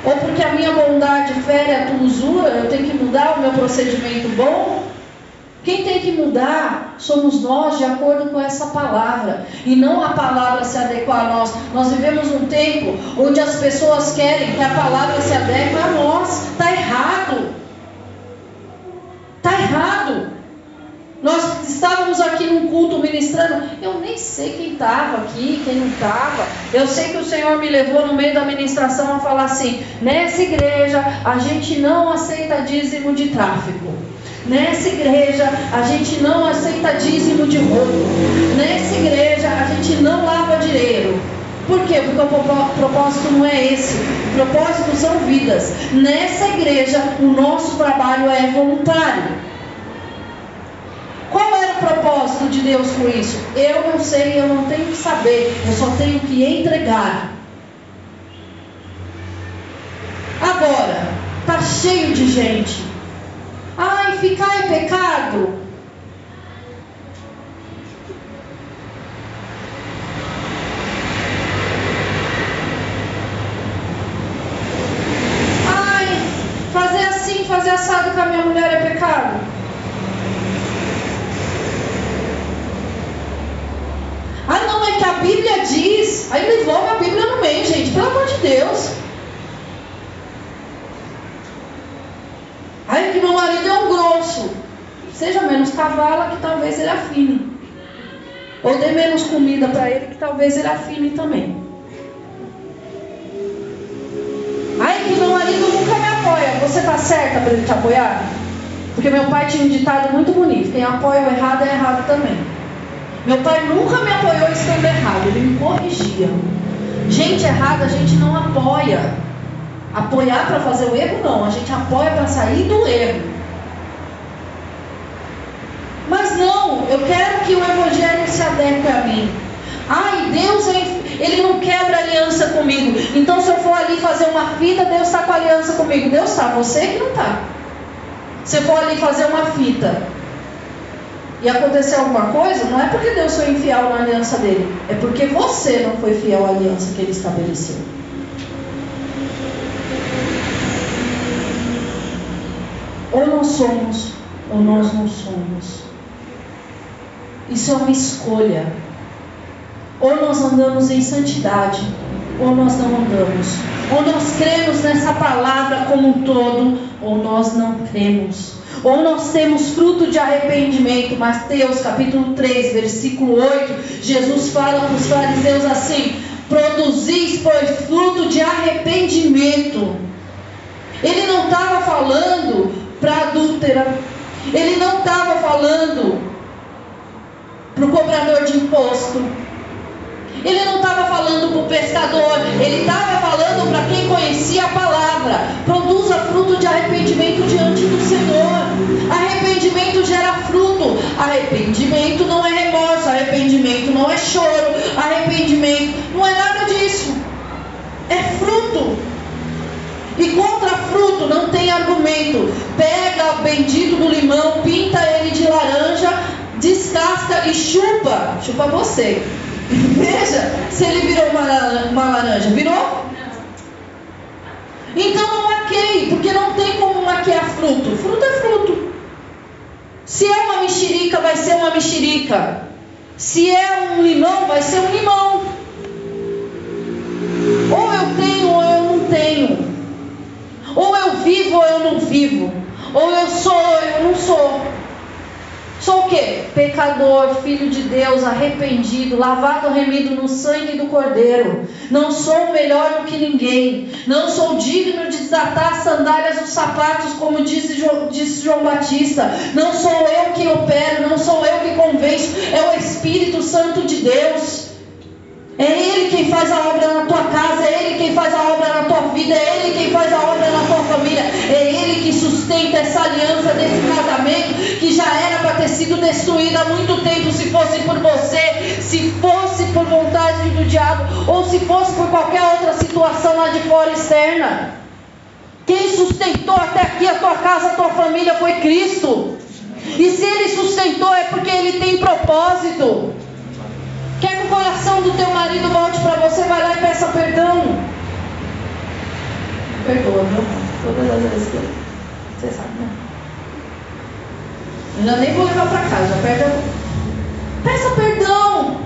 Ou porque a minha bondade fere a tua usura, eu tenho que mudar o meu procedimento bom? Quem tem que mudar somos nós, de acordo com essa palavra, e não a palavra se adequar a nós. Nós vivemos um tempo onde as pessoas querem que a palavra se adeque a nós. Está errado. Está errado. Nós estávamos aqui num culto ministrando. Eu nem sei quem estava aqui, quem não estava. Eu sei que o Senhor me levou no meio da ministração a falar assim: nessa igreja a gente não aceita dízimo de tráfico. Nessa igreja a gente não aceita dízimo de roubo. Nessa igreja a gente não lava dinheiro. Por quê? Porque o propósito não é esse. O propósito são vidas. Nessa igreja o nosso trabalho é voluntário. Qual era o propósito de Deus com isso? Eu não sei, eu não tenho que saber, eu só tenho que entregar. Agora, tá cheio de gente. Ai, ficar é pecado. Ai, fazer assim, fazer assado com a minha mulher é pecado. Ah, não, é que a Bíblia diz. Aí devolve a Bíblia no meio, gente, pelo amor de Deus. Aí que meu marido é um grosso. Seja menos cavala, que talvez ele afine. Ou dê menos comida para ele, que talvez ele afine também. Aí que meu marido nunca me apoia. Você tá certa para ele te apoiar? Porque meu pai tinha um ditado muito bonito: quem apoia o errado é errado também. Meu pai nunca me apoiou estando errado, ele me corrigia. Gente errada a gente não apoia. Apoiar para fazer o erro, não. A gente apoia para sair do erro. Mas não, eu quero que o Evangelho se adeque a mim. Ai, Deus, ele não quebra aliança comigo. Então, se eu for ali fazer uma fita, Deus está com aliança comigo. Deus está, você que não está. Se eu for ali fazer uma fita, e acontecer alguma coisa, não é porque Deus foi infiel na aliança dele, é porque você não foi fiel à aliança que ele estabeleceu. Ou nós somos, ou nós não somos. Isso é uma escolha. Ou nós andamos em santidade, ou nós não andamos. Ou nós cremos nessa palavra como um todo, ou nós não cremos. Ou nós temos fruto de arrependimento. Mateus capítulo 3, versículo 8. Jesus fala para os fariseus assim: produzis, pois, fruto de arrependimento. Ele não estava falando para adúltera. Ele não estava falando para o cobrador de imposto. Ele não estava falando para o pescador, ele estava falando para quem conhecia a palavra. Produza fruto de arrependimento diante do Senhor. Arrependimento gera fruto. Arrependimento não é remorso, arrependimento não é choro, arrependimento não é nada disso. É fruto. E contra fruto não tem argumento. Pega o bendito do limão, pinta ele de laranja, descasca e chupa. Chupa você. Veja se ele virou uma, laranja. Virou? Então não maqueie, porque não tem como maquiar fruto. Fruto é fruto. Se é uma mexerica, vai ser uma mexerica. Se é um limão, vai ser um limão. Ou eu tenho ou eu não tenho. Ou eu vivo ou eu não vivo. Ou eu sou ou eu não sou. Sou o quê? Pecador, filho de Deus, arrependido, lavado, remido no sangue do Cordeiro. Não sou melhor do que ninguém. Não sou digno de desatar as sandálias dos sapatos, como disse, disse João Batista. Não sou eu que opero, não sou eu que convenço. É o Espírito Santo de Deus. É Ele quem faz a obra na tua casa, é Ele quem faz a obra na tua vida, é Ele quem faz a obra na tua família, é Ele que sustenta essa aliança desse casamento que já era para ter sido destruída há muito tempo se fosse por você, se fosse por vontade do diabo ou se fosse por qualquer outra situação lá de fora externa. Quem sustentou até aqui a tua casa, a tua família foi Cristo. E se Ele sustentou é porque Ele tem propósito. Quer que o coração do teu marido volte para você, vai lá e peça perdão. Perdoa, meu. Todas as vezes que você sabe, né? Ainda nem vou levar para casa, já perde a... Peça perdão.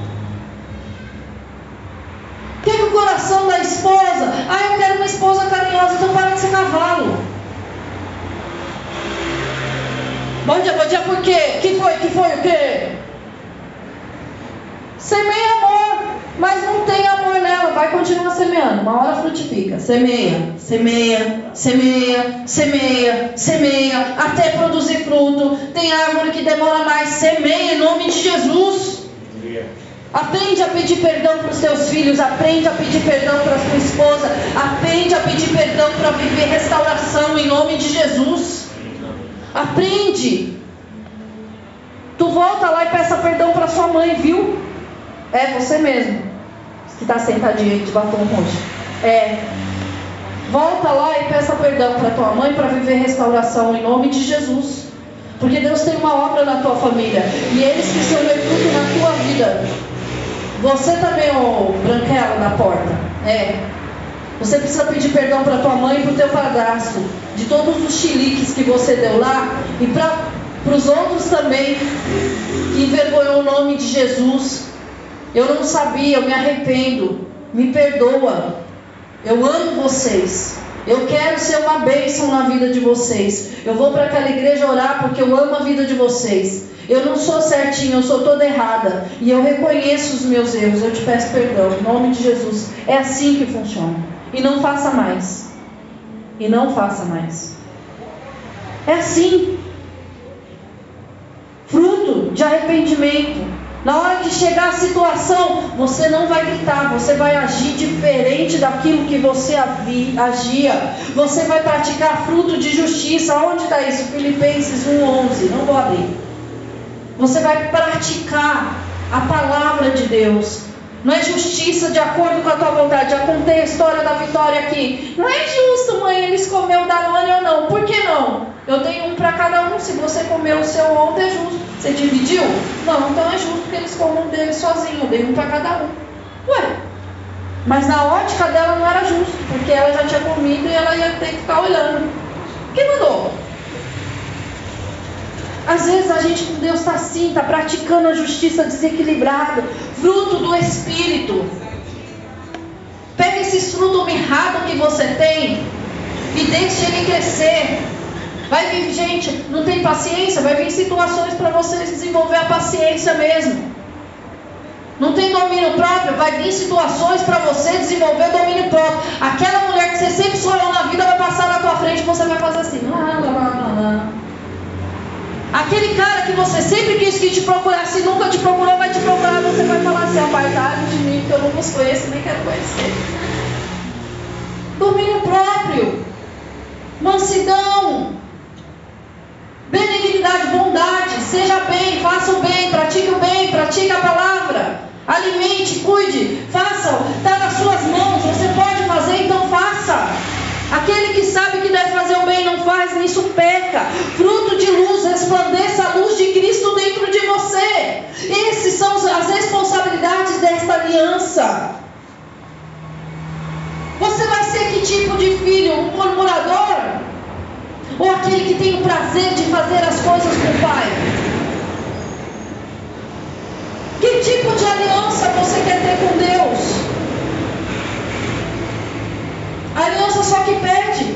Quer que o coração da esposa, ah, eu quero uma esposa carinhosa, então para de ser cavalo. Bom dia, bom dia, por quê? Que foi? Que foi o quê? Semeia amor, mas não tem amor nela, vai continuar semeando. Uma hora frutifica. Semeia, semeia, semeia, semeia, semeia, até produzir fruto. Tem árvore que demora mais, semeia em nome de Jesus. Aprende a pedir perdão para os teus filhos, aprende a pedir perdão para a tua esposa, aprende a pedir perdão para viver restauração em nome de Jesus. Aprende. Tu volta lá e peça perdão para sua mãe, viu? É você mesmo que está sentadinho de batom roxo. É. Volta lá e peça perdão para tua mãe para viver restauração em nome de Jesus. Porque Deus tem uma obra na tua família. E eles precisam ver fruto na tua vida. Você também, ô branquela na porta. É. Você precisa pedir perdão para tua mãe e para o teu padrasto. De todos os chiliques que você deu lá. E para os outros também. Que envergonhou o nome de Jesus. Eu não sabia, eu me arrependo. Me perdoa. Eu amo vocês. Eu quero ser uma bênção na vida de vocês. Eu vou para aquela igreja orar porque eu amo a vida de vocês. Eu não sou certinha, eu sou toda errada. E eu reconheço os meus erros. Eu te peço perdão. Em nome de Jesus. É assim que funciona. E não faça mais. E não faça mais. É assim. Fruto de arrependimento. Na hora que chegar a situação, você não vai gritar, você vai agir diferente daquilo que você agia. Você vai praticar fruto de justiça. Onde está isso? Filipenses 1,11. Não vou abrir. Você vai praticar a palavra de Deus. Não é justiça de acordo com a tua vontade. Já contei a história da Vitória aqui. Não é justo, mãe, eles comeu Danone ou não. Por que não? Eu dei um para cada um. Se você comeu o seu ontem, é justo. Você dividiu? Não, então é justo que eles comam dele sozinho. Eu dei um para cada um. Ué, mas na ótica dela não era justo, porque ela já tinha comido e ela ia ter que ficar olhando. Quem mandou? Às vezes a gente com Deus está assim, está praticando a justiça desequilibrada, fruto do Espírito. Pega esses frutos mirrados que você tem e deixe ele crescer. Vai vir, gente, não tem paciência, vai vir situações para vocês desenvolver a paciência mesmo. Não tem domínio próprio, vai vir situações para você desenvolver domínio próprio. Aquela mulher que você sempre sonhou na vida vai passar na tua frente e você vai fazer assim. Lá, lá, lá. Aquele cara que você sempre quis que te procurasse nunca te procurou, vai te procurar, você vai falar assim, apartado de mim, que eu não vos conheço, nem quero conhecer. Domínio próprio, mansidão, benignidade, bondade, seja bem, faça o bem, pratique o bem, pratique a palavra, alimente, cuide, faça, está nas suas mãos, você pode fazer, então faça. Aquele que sabe que deve fazer o bem não faz, nisso peca. Fruto de luz, resplandeça a luz de Cristo dentro de você. Essas são as responsabilidades desta aliança. Você vai ser que tipo de filho? Um murmurador? Ou aquele que tem o prazer de fazer as coisas com o Pai? Que tipo de aliança você quer ter com Deus? Aliança só que pede.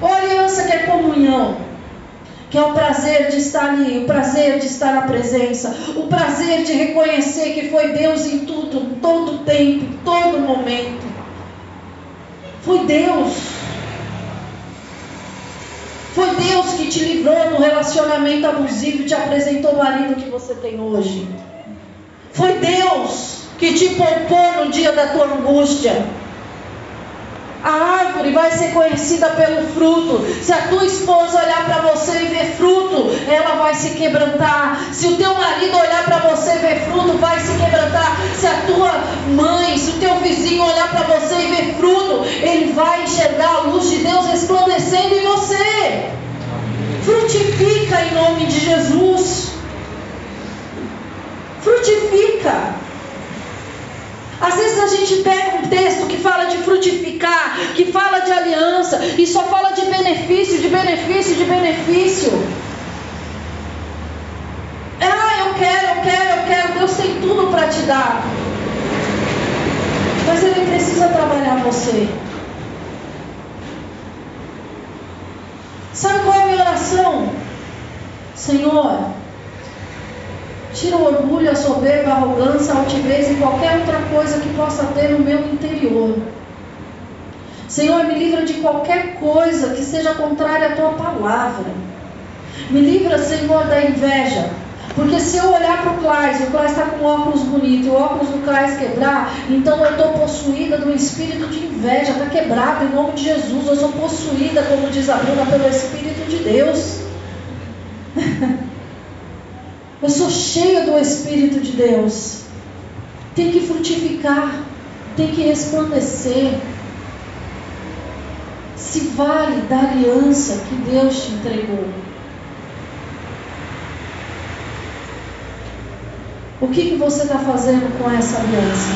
Ou aliança que é comunhão. Que é o prazer de estar ali, o prazer de estar na presença, o prazer de reconhecer que foi Deus em tudo, todo tempo, em todo momento. Foi Deus. Foi Deus que te livrou do relacionamento abusivo e te apresentou o marido que você tem hoje. Foi Deus que te poupou no dia da tua angústia. A árvore vai ser conhecida pelo fruto. Se a tua esposa olhar para você e ver fruto, ela vai se quebrantar. Se o teu marido olhar para você e ver fruto, vai se quebrantar. Se a tua mãe, se o teu vizinho olhar para você e ver fruto, ele vai enxergar a luz de Deus resplandecendo em você. Frutifica em nome de Jesus. Frutifica. Às vezes a gente pega um texto que fala de frutificar, que fala de aliança, e só fala de benefício, de benefício, de benefício. Ah, eu quero, eu quero, eu quero. Deus tem tudo para te dar. Mas Ele precisa trabalhar você. Sabe qual é a minha oração? Senhor, tira o orgulho, a soberba, a arrogância, a altivez e qualquer outra coisa que possa ter no meu interior. Senhor, me livra de qualquer coisa que seja contrária à tua palavra. Me livra, Senhor, da inveja. Porque se eu olhar para o Claes, o Claes está com óculos bonito, e o óculos do Claes quebrar, então eu estou possuída do espírito de inveja, está quebrado em nome de Jesus. Eu sou possuída, como diz a Bruna, pelo Espírito de Deus. eu sou cheia do Espírito de Deus. Tem que frutificar, tem que resplandecer. Se vale da aliança que Deus te entregou. O que, que você está fazendo com essa aliança?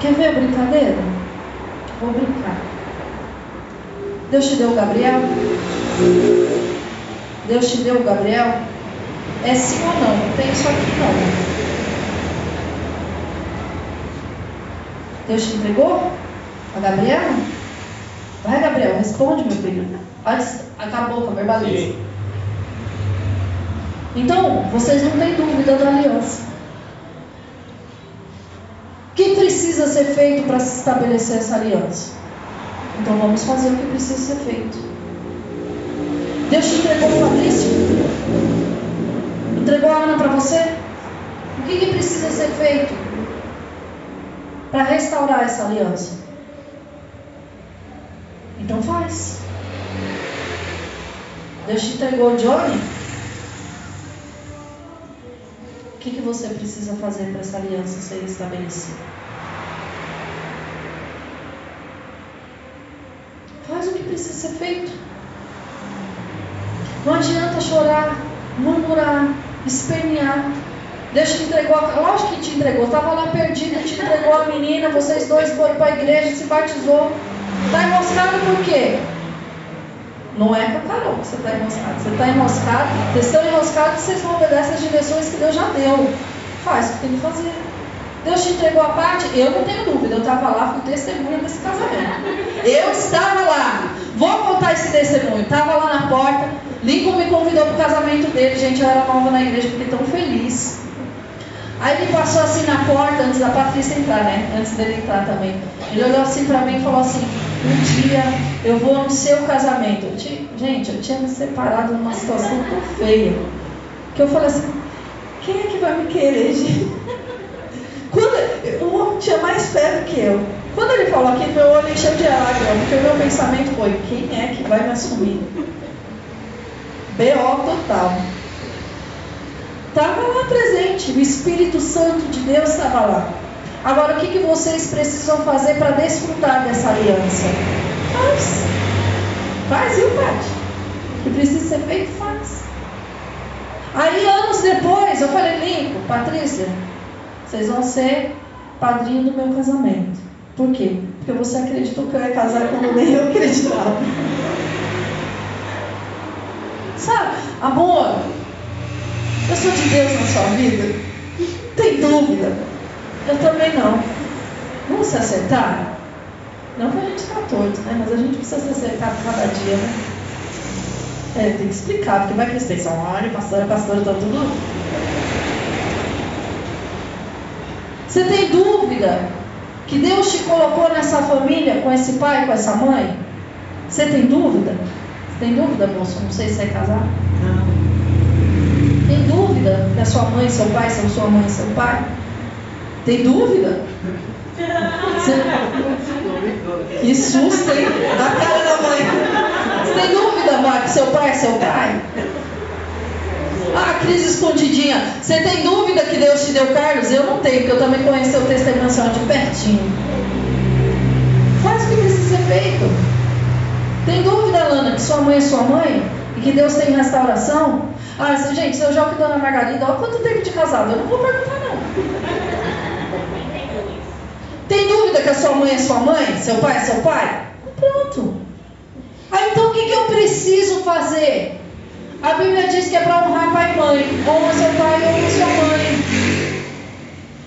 Quer ver a brincadeira? Vou brincar. Deus te deu o Gabriel? Deus te deu o Gabriel? É sim ou não? Não tem isso aqui não. Deus te entregou? A Gabriel? Vai, Gabriel, responde, meu filho. Acabou com a verbaliza. Então, vocês não têm dúvida da aliança. O que precisa ser feito para se estabelecer essa aliança? Então vamos fazer o que precisa ser feito. Deus te entregou o Fabrício? Entregou a Ana para você? O que, que precisa ser feito para restaurar essa aliança? Então faz. Deus te entregou o Johnny? O que, que você precisa fazer para essa aliança ser estabelecida? Faz o que precisa ser feito. Não adianta chorar, murmurar, espernear. Deus te entregou, lógico que te entregou, estava lá perdido, te entregou a menina, vocês dois foram para a igreja, se batizou. Está enroscado por quê? Não é com a Carol que você está enroscado. Você está enroscado, vocês estão enroscados, vocês não obedecem as direções que Deus já deu. Faz o que tem que fazer. Deus te entregou a parte? Eu não tenho dúvida, eu estava lá, fui testemunha desse casamento. Eu estava lá. Vou contar esse testemunho. Estava lá na porta. Lincoln me convidou para o casamento dele. Gente, eu era nova na igreja, fiquei tão feliz. Aí ele passou assim na porta, antes da Patrícia entrar, né? Antes dele entrar também. Ele olhou assim para mim e falou assim: Um dia eu vou no seu casamento. Eu tinha, gente, eu tinha me separado numa situação tão feia. Que eu falei assim: Quem é que vai me querer, gente? O homem tinha mais fé do que eu. Quando ele falou aqui, meu olho encheu de lágrimas, porque o meu pensamento foi: Quem é que vai me assumir? B.O. total estava lá presente, o Espírito Santo de Deus estava lá. Agora, o que, que vocês precisam fazer para desfrutar dessa aliança? Faz. Faz, viu, Paty? O que precisa ser feito, faz. Aí, anos depois, eu falei, Lincoln, Patrícia, vocês vão ser padrinho do meu casamento. Por quê? Porque você acreditou que eu ia casar quando nem eu acreditava. Sabe, amor, eu sou de Deus na sua vida? Tem dúvida? Eu também não. Vamos se acertar? Não que a gente está torto, né? Mas a gente precisa se acertar cada dia, né? É, tem que explicar, porque vai que eles pensam, olha, pastora, pastora, tá tudo. Você tem dúvida que Deus te colocou nessa família com esse pai, com essa mãe? Você tem dúvida? Você tem dúvida, moço? Não sei se é casar. Não. Tem dúvida que a sua mãe, seu pai, são sua mãe, seu pai? Tem dúvida? Você... Que susto, hein? A cara da mãe. Você tem dúvida, Mar, que seu pai é seu pai? Ah, crise escondidinha. Você tem dúvida que Deus te deu Carlos? Eu não tenho, porque eu também conheço o testemunho de pertinho. Faz o que precisa ser feito. Tem dúvida, Lana, que sua mãe é sua mãe? E que Deus tem restauração? Ah, gente, se eu jogo Dona Margarida, olha quanto tempo de casado, eu não vou perguntar não. Tem dúvida que a sua mãe é sua mãe? Seu pai é seu pai? Pronto. Ah, então o que, que eu preciso fazer? A Bíblia diz que é para honrar pai e mãe. Honra seu pai e honra sua mãe.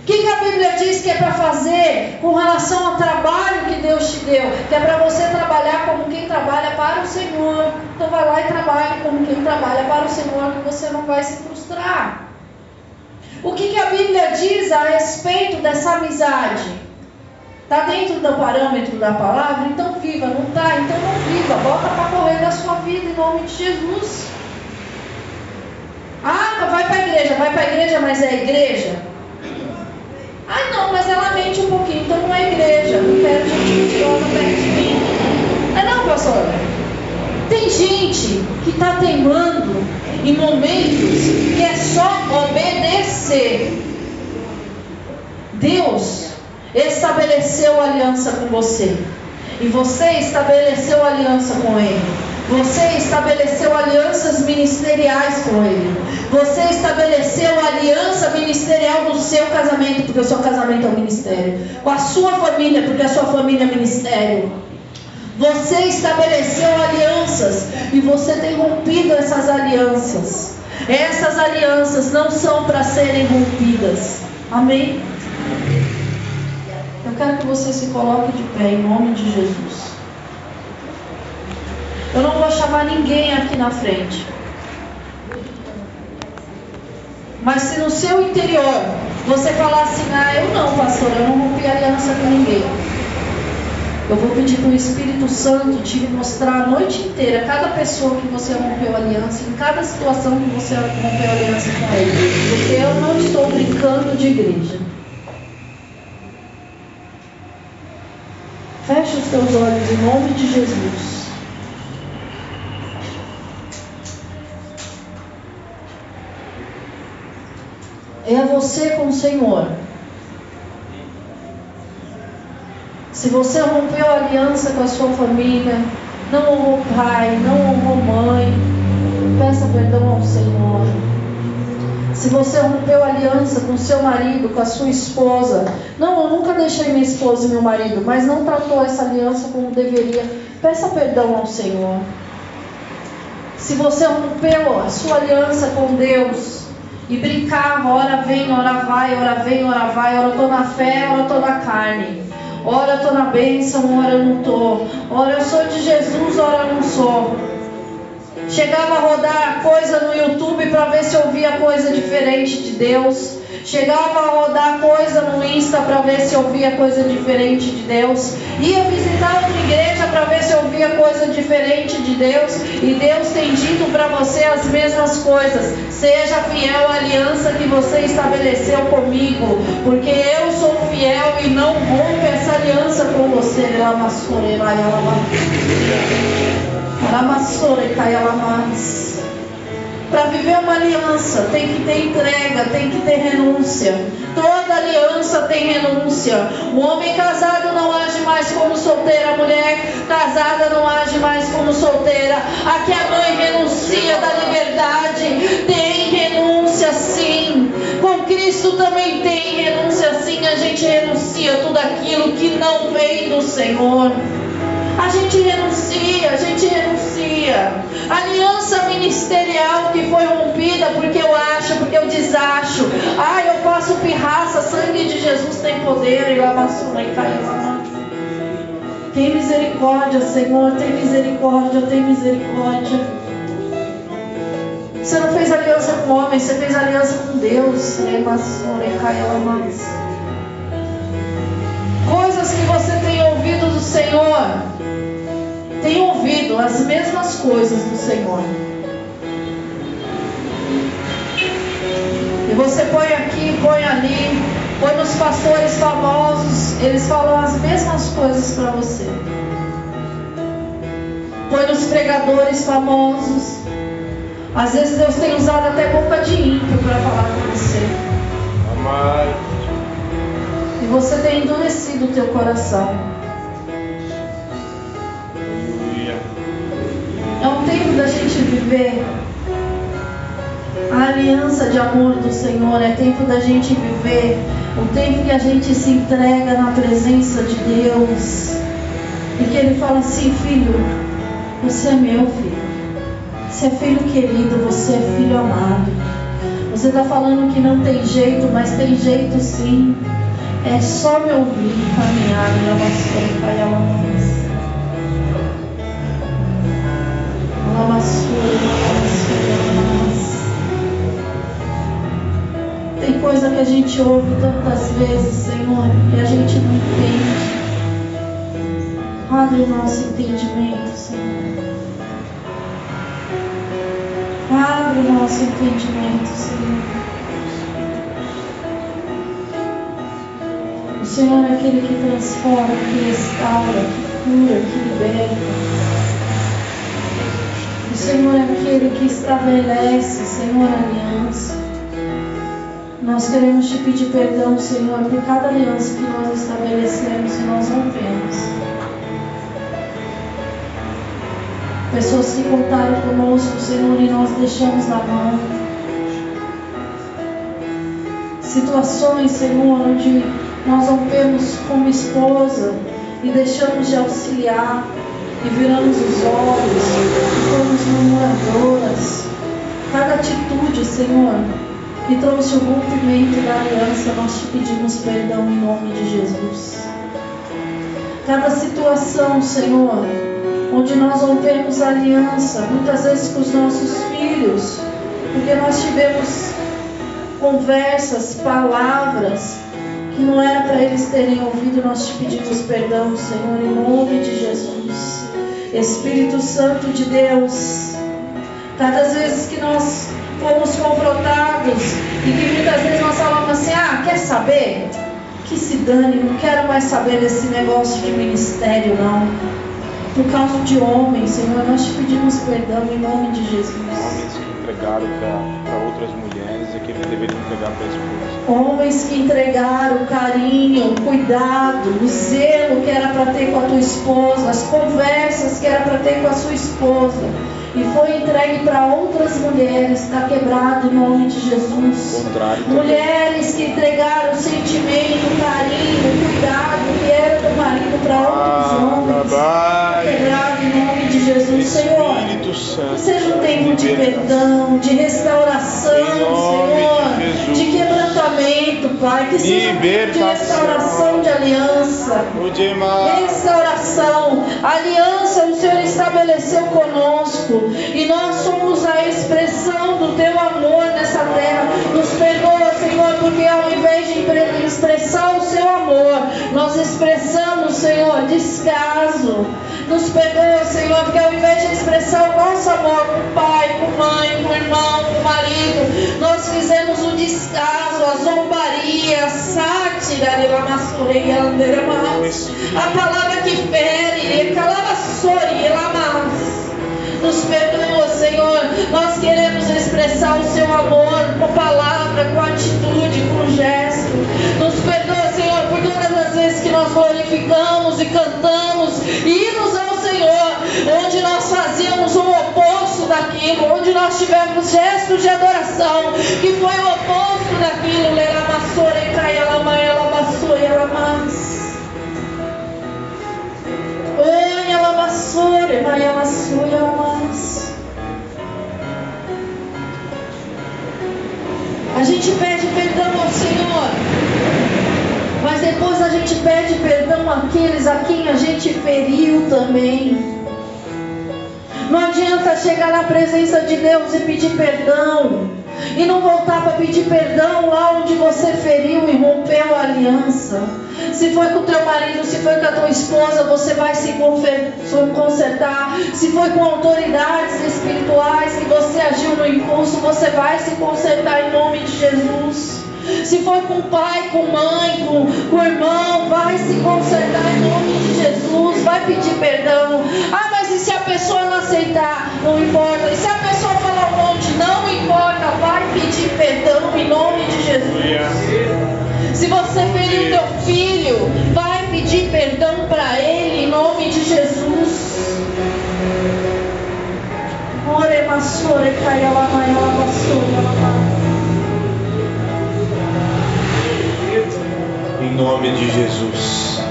O que, que a Bíblia diz que é para fazer com relação ao trabalho que Deus te deu, que é para você trabalhar como quem trabalha para o Senhor. Então vai lá e trabalhe como quem trabalha para o Senhor, que você não vai se frustrar. O que, que a Bíblia diz a respeito dessa amizade? Está dentro do parâmetro da palavra? Então viva, não está? Então não viva, bota para correr da sua vida em nome de Jesus. Ah, vai para a igreja, vai para a igreja, mas é igreja? Ah, não, mas ela mente um pouquinho, então não é igreja. Não quero gente mentirosa perto de mim. É não, pastor? Tem gente que está teimando em momentos que é só obedecer. Deus estabeleceu aliança com você. E você estabeleceu aliança com Ele. Você estabeleceu alianças ministeriais com Ele. Você estabeleceu aliança ministerial no seu casamento, porque o seu casamento é um ministério. Com a sua família, porque a sua família é ministério. Você estabeleceu alianças e você tem rompido essas alianças. Essas alianças não são para serem rompidas. Amém? Eu quero que você se coloque de pé em nome de Jesus. Eu não vou chamar ninguém aqui na frente. Mas se no seu interior você falar assim, ah, eu não, pastor, eu não rompi aliança com ninguém. Eu vou pedir para o Espírito Santo te mostrar a noite inteira cada pessoa que você rompeu aliança, em cada situação que você rompeu aliança com ele. Porque eu não estou brincando de igreja. Feche os teus olhos em nome de Jesus. É você com o Senhor. Se você rompeu a aliança com a sua família, não honrou pai, não honrou mãe, peça perdão ao Senhor. Se você rompeu a aliança com seu marido, com a sua esposa, não, eu nunca deixei minha esposa e meu marido, mas não tratou essa aliança como deveria, peça perdão ao Senhor. Se você rompeu a sua aliança com Deus, e brincava, ora vem, ora vai, ora vem, ora vai, ora eu tô na fé, ora eu tô na carne. Ora eu tô na bênção, ora eu não tô. Ora eu sou de Jesus, ora eu não sou. Chegava a rodar coisa no YouTube para ver se eu via coisa diferente de Deus. Chegava a rodar coisa no Insta para ver se eu via coisa diferente de Deus. Ia visitar outra igreja para ver se eu via coisa diferente de Deus. E Deus tem dito para você as mesmas coisas. Seja fiel à aliança que você estabeleceu comigo. Porque eu sou fiel e não rompo essa aliança com você. Lamassore, vai, Lamassore, cai, mais. Para viver uma aliança tem que ter entrega, tem que ter renúncia. Toda aliança tem renúncia. O homem casado não age mais como solteira, a mulher casada não age mais como solteira. Aqui a mãe renuncia da liberdade. Tem renúncia sim. Com Cristo também tem renúncia sim. A gente renuncia tudo aquilo que não vem do Senhor. A gente renuncia, a gente renuncia. Aliança ministerial que foi rompida porque eu acho, porque eu desacho. Ah, eu faço pirraça, sangue de Jesus tem poder. E lavassuna e caiu Tem misericórdia, Senhor, tem misericórdia, tem misericórdia. Você não fez aliança com homem, você fez aliança com Deus. Coisas que você tem ouvido do Senhor tem ouvido as mesmas coisas do Senhor. E você põe aqui, põe ali, põe nos pastores famosos, eles falam as mesmas coisas para você. Põe nos pregadores famosos. Às vezes Deus tem usado até boca de ímpio para falar com você. Amém. E você tem endurecido o teu coração. Gente viver a aliança de amor do Senhor. É tempo da gente viver o tempo que a gente se entrega na presença de Deus. E que Ele fala assim: Filho, você é meu filho. Você é filho querido, você é filho amado. Você está falando que não tem jeito, mas tem jeito sim. É só me ouvir caminhar na vassoura, pai, alamas. Alamassoura, Tem coisa que a gente ouve tantas vezes, Senhor, e a gente não entende. Abre o nosso entendimento, Senhor. Abre o nosso entendimento, Senhor. O Senhor é aquele que transforma, que restaura, que cura, que liberta. Senhor é aquele que estabelece, Senhor, aliança. Nós queremos te pedir perdão, Senhor, por cada aliança que nós estabelecemos e nós rompemos. Pessoas que contaram conosco, Senhor, e nós deixamos na mão. Situações, Senhor, onde nós rompemos como esposa e deixamos de auxiliar e viramos os olhos e fomos murmuradoras. Cada atitude, Senhor, que trouxe o rompimento da aliança, nós te pedimos perdão em nome de Jesus. Cada situação, Senhor, onde nós rompemos aliança, muitas vezes com os nossos filhos, porque nós tivemos conversas, palavras que não era para eles terem ouvido, nós te pedimos perdão, Senhor, em nome de Jesus. Espírito Santo de Deus, cada vez que nós fomos confrontados e que muitas vezes nós falamos assim: ah, quer saber? Que se dane, não quero mais saber desse negócio de ministério, não por causa de homens, Senhor, nós te pedimos perdão em nome de Jesus. Homens que entregaram para outras mulheres que deveriam entregar para a esposa. Homens que entregaram carinho, cuidado, o zelo que era para ter com a tua esposa, as conversas que era para ter com a sua esposa e foi entregue para outras mulheres, está quebrado em nome de Jesus. Mulheres que entregaram sentimento, carinho, cuidado que era do marido para outros ah, homens. Está quebrado em nome de Jesus, Senhor. Que seja um tempo de perdão, de restauração, Senhor, de, de quebrantamento, Pai. Que seja um tempo de restauração de aliança. Restauração. Aliança o Senhor estabeleceu conosco e nós somos a expressão do teu amor nessa terra. Nos perdoa, Senhor, porque ao invés de expressar o seu amor, nós expressamos, Senhor, descaso. Nos perdoa, Senhor, porque ao invés de expressar o nosso amor com o pai, com mãe, com irmão, com marido, nós fizemos o descaso, a zombaria, a sátira, a palavra que fere, calavassori, lamas nos perdoa, Senhor. Nós queremos expressar o seu amor com palavra, com atitude, com gesto. Nos perdoa, Senhor, por todas as vezes que nós glorificamos e cantamos hinos ao Senhor, onde nós fazíamos o oposto daquilo, onde nós tivemos gestos de adoração, que foi o oposto daquilo. Leramassora e caia lamaia, lamassora Oi. A gente pede perdão ao Senhor, mas depois a gente pede perdão àqueles a quem a gente feriu também. Não adianta chegar na presença de Deus e pedir perdão e não voltar para pedir perdão lá onde você feriu e rompeu a aliança. Se foi com o teu marido, se foi com a tua esposa, você vai se consertar. Se foi com autoridades espirituais que você agiu no impulso, você vai se consertar em nome de Jesus. Se foi com pai, com mãe, com, com irmão, vai se consertar em nome de Jesus. Vai pedir perdão. Ah, mas e se a pessoa não aceitar? Não importa. E se a pessoa falar Vai pedir perdão em nome de Jesus. Se você feriu teu filho, vai pedir perdão para ele em nome de Jesus. Ore Em nome de Jesus.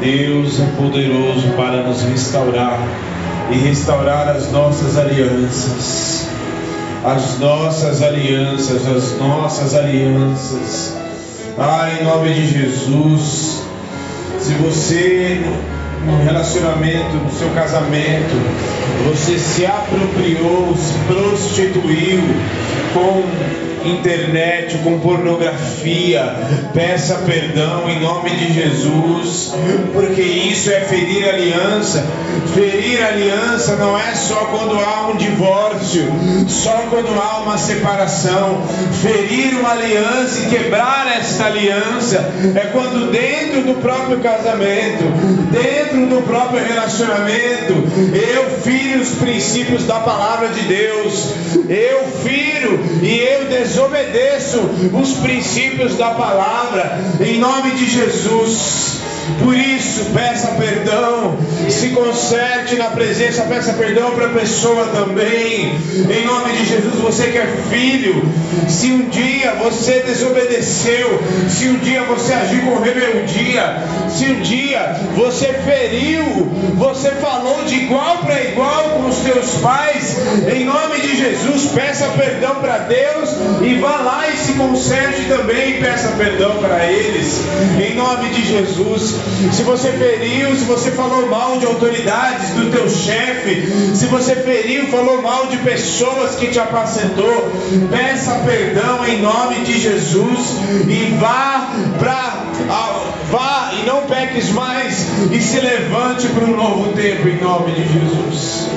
Deus é poderoso para nos restaurar e restaurar as nossas alianças. As nossas alianças, as nossas alianças Ah, em nome de Jesus. Se você no relacionamento, no seu casamento, você se apropriou, se prostituiu com internet, com pornografia, peça perdão em nome de Jesus, porque isso é ferir aliança. Ferir aliança não é só quando há um divórcio, só quando há uma separação. Ferir uma aliança e quebrar esta aliança é quando dentro do próprio casamento, dentro do próprio relacionamento, eu firo os princípios da palavra de Deus, eu firo e eu desobedeço os princípios da palavra, em nome de Jesus. Por isso, peça perdão, se conserte na presença, peça perdão para a pessoa também. Em nome de Jesus, você que é filho, se um dia você desobedeceu, se um dia você agiu com rebeldia, se um dia você feriu, você falou de igual para igual com os teus pais, em nome de Jesus, peça perdão para Deus e vá lá e se conserte também peça perdão para eles, em nome de Jesus. Se você feriu, se você falou mal de autoridades, do teu chefe, se você feriu, falou mal de pessoas que te apacentou, peça perdão em nome de Jesus e vá para vá e não peques mais e se levante para um novo tempo em nome de Jesus.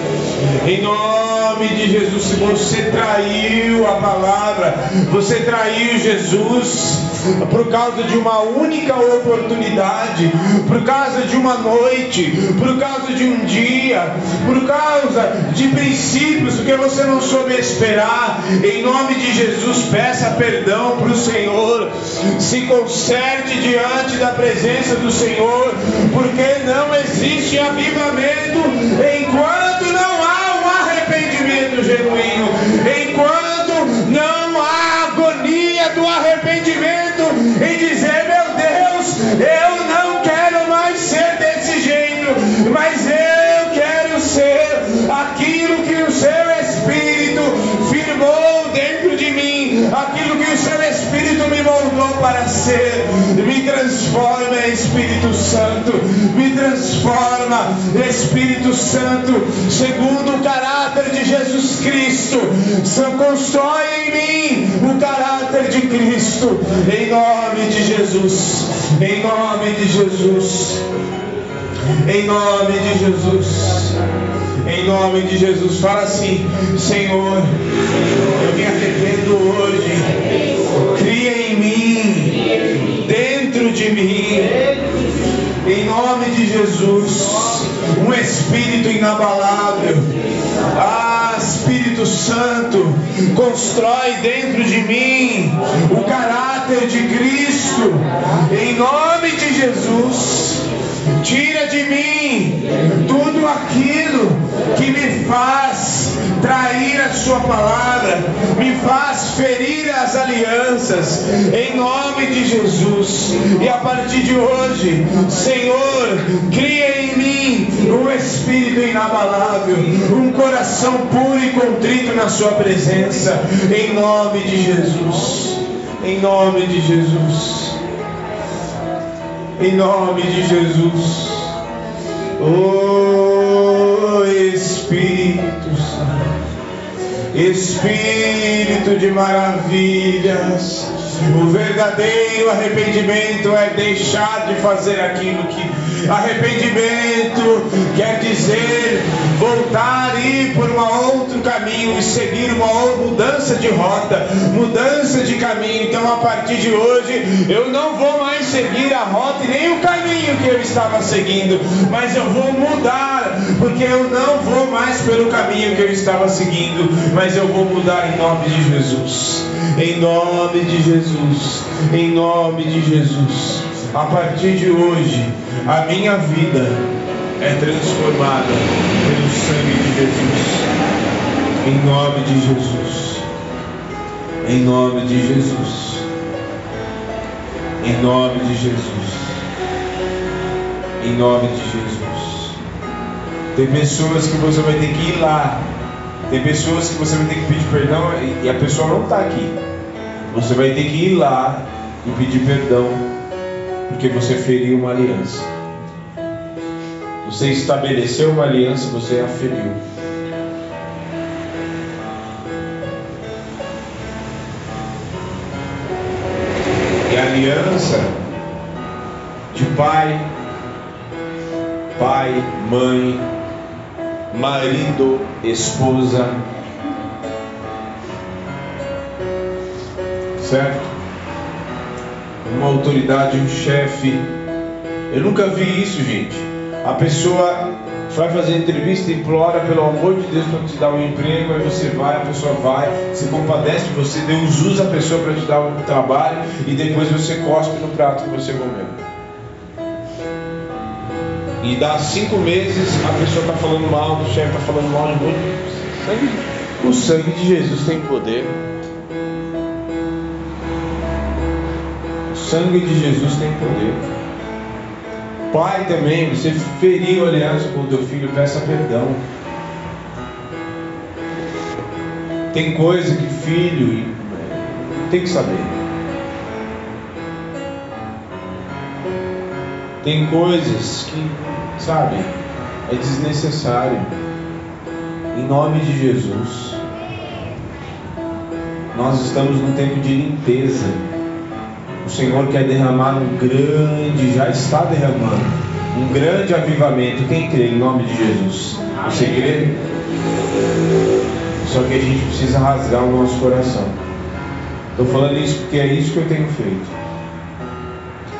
Em nome de Jesus, se você traiu a palavra, você traiu Jesus por causa de uma única oportunidade, por causa de uma noite, por causa de um dia, por causa de princípios, porque você não soube esperar. Em nome de Jesus, peça perdão para o Senhor, se conserte diante da presença do Senhor, porque não existe avivamento enquanto não há um arrependimento genuíno, enquanto não há agonia do arrependimento em dizer: meu Deus, eu não quero mais ser desse jeito, mas eu quero ser aquilo que o seu Espírito firmou dentro de mim, aquilo que o seu Espírito me moldou para ser. Me transforma, Espírito Santo, me transforma, Espírito Santo, segundo o caráter de Jesus Cristo. Constrói em mim o caráter de Cristo, em nome de Jesus, em nome de Jesus, em nome de Jesus. Em nome de Jesus, fala assim: Senhor, eu me arrependo hoje. Cria em mim, dentro de mim, em nome de Jesus, um espírito inabalável. Ah, Espírito Santo, constrói dentro de mim o caráter de Cristo, em nome de Jesus. Tira de mim tudo aquilo que me faz trair a Sua palavra, me faz ferir as alianças, em nome de Jesus. E a partir de hoje, Senhor, cria em mim um espírito inabalável, um coração puro e contrito na Sua presença, em nome de Jesus. Em nome de Jesus em nome de Jesus. Oh Espírito Santo, Espírito de maravilhas, o verdadeiro arrependimento é deixar de fazer aquilo que arrependimento quer dizer voltar e ir por um outro caminho e seguir uma mudança de rota, mudança de caminho. Então, a partir de hoje, eu não vou mais seguir a rota e nem o caminho que eu estava seguindo, mas eu vou mudar, porque eu não vou mais pelo caminho que eu estava seguindo, mas eu vou mudar em nome de Jesus. Em nome de Jesus, em nome de Jesus. A partir de hoje, a minha vida é transformada pelo sangue de Jesus. Em nome de Jesus. Em nome de Jesus. Em nome de Jesus. Em nome de Jesus. Tem pessoas que você vai ter que ir lá. Tem pessoas que você vai ter que pedir perdão e a pessoa não está aqui. Você vai ter que ir lá e pedir perdão, porque você feriu uma aliança. Você estabeleceu uma aliança, você a feriu. E a aliança de pai, pai, mãe, marido, esposa, certo? Uma autoridade, um chefe. Eu nunca vi isso, gente. A pessoa vai fazer entrevista, implora pelo amor de Deus para te dar um emprego, aí você vai, a pessoa vai, se compadece de você, Deus usa a pessoa para te dar um trabalho e depois você cospe no prato que você comeu. E dá cinco meses a pessoa está falando mal, o chefe está falando mal de muito. O sangue de Jesus tem poder. Sangue de Jesus tem poder. Pai também, você feriu aliança com o teu filho, peça perdão. Tem coisa que filho tem que saber. Tem coisas que, sabe, é desnecessário. Em nome de Jesus. Nós estamos num tempo de limpeza. Senhor quer derramar um grande, já está derramando, um grande avivamento. Quem crê em nome de Jesus? Você crê? Só que a gente precisa rasgar o nosso coração. Estou falando isso porque é isso que eu tenho feito.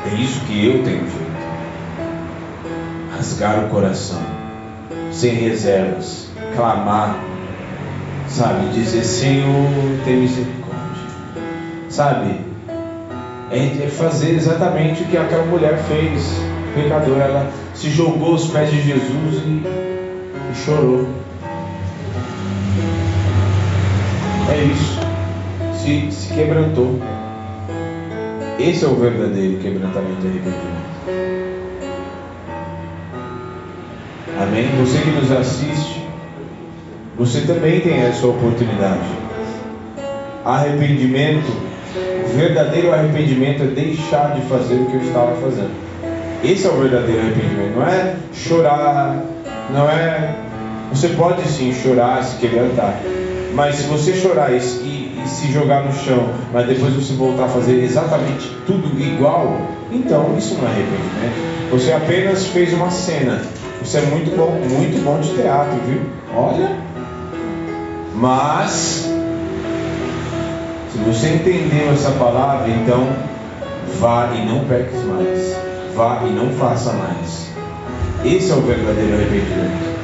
É isso que eu tenho feito. Rasgar o coração, sem reservas, clamar, sabe? Dizer: Senhor, tem misericórdia. Sabe? É fazer exatamente o que aquela mulher fez, pecadora. Ela se jogou aos pés de Jesus e, e chorou. É isso. Se, se quebrantou. Esse é o verdadeiro quebrantamento e arrependimento. Amém? Você que nos assiste, você também tem essa oportunidade. Arrependimento verdadeiro arrependimento é deixar de fazer o que eu estava fazendo. Esse é o verdadeiro arrependimento. Não é chorar, não é. Você pode sim chorar, se quebrantar. Mas se você chorar e, e, e, se jogar no chão, mas depois você voltar a fazer exatamente tudo igual, então isso não é arrependimento. Você apenas fez uma cena. Isso é muito bom, muito bom de teatro, viu? Olha. Mas se você entendeu essa palavra, então vá e não peques mais. Vá e não faça mais. Esse é o verdadeiro arrependimento.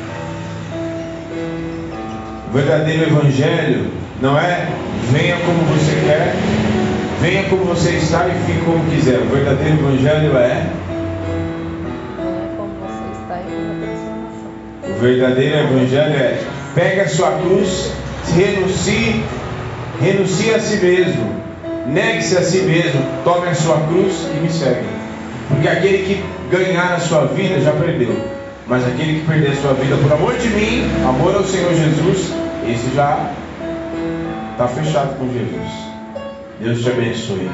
O verdadeiro evangelho não é venha como você quer, venha como você está e fique como quiser. O verdadeiro evangelho é O verdadeiro evangelho é pega a sua cruz, renuncie renuncie a si mesmo, negue-se a si mesmo, tome a sua cruz e me segue. Porque aquele que ganhar a sua vida já perdeu. Mas aquele que perder a sua vida por amor de mim, amor ao Senhor Jesus, esse já está fechado com Jesus. Deus te abençoe.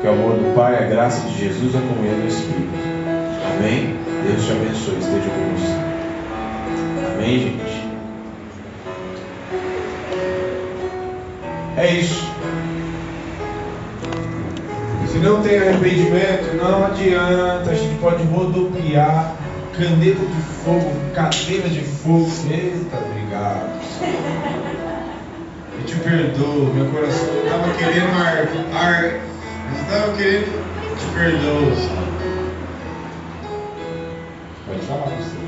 Que o amor do Pai, a graça de Jesus, a comunhão do Espírito. Amém? Deus te abençoe. Esteja com você. Amém, gente? É isso. Se não tem arrependimento, não adianta. A gente pode rodopiar caneta de fogo, cadeira de fogo. Eita, obrigado. Eu te perdoo, meu coração estava querendo ar, ar mas estava querendo te perdoo. Pode falar, você.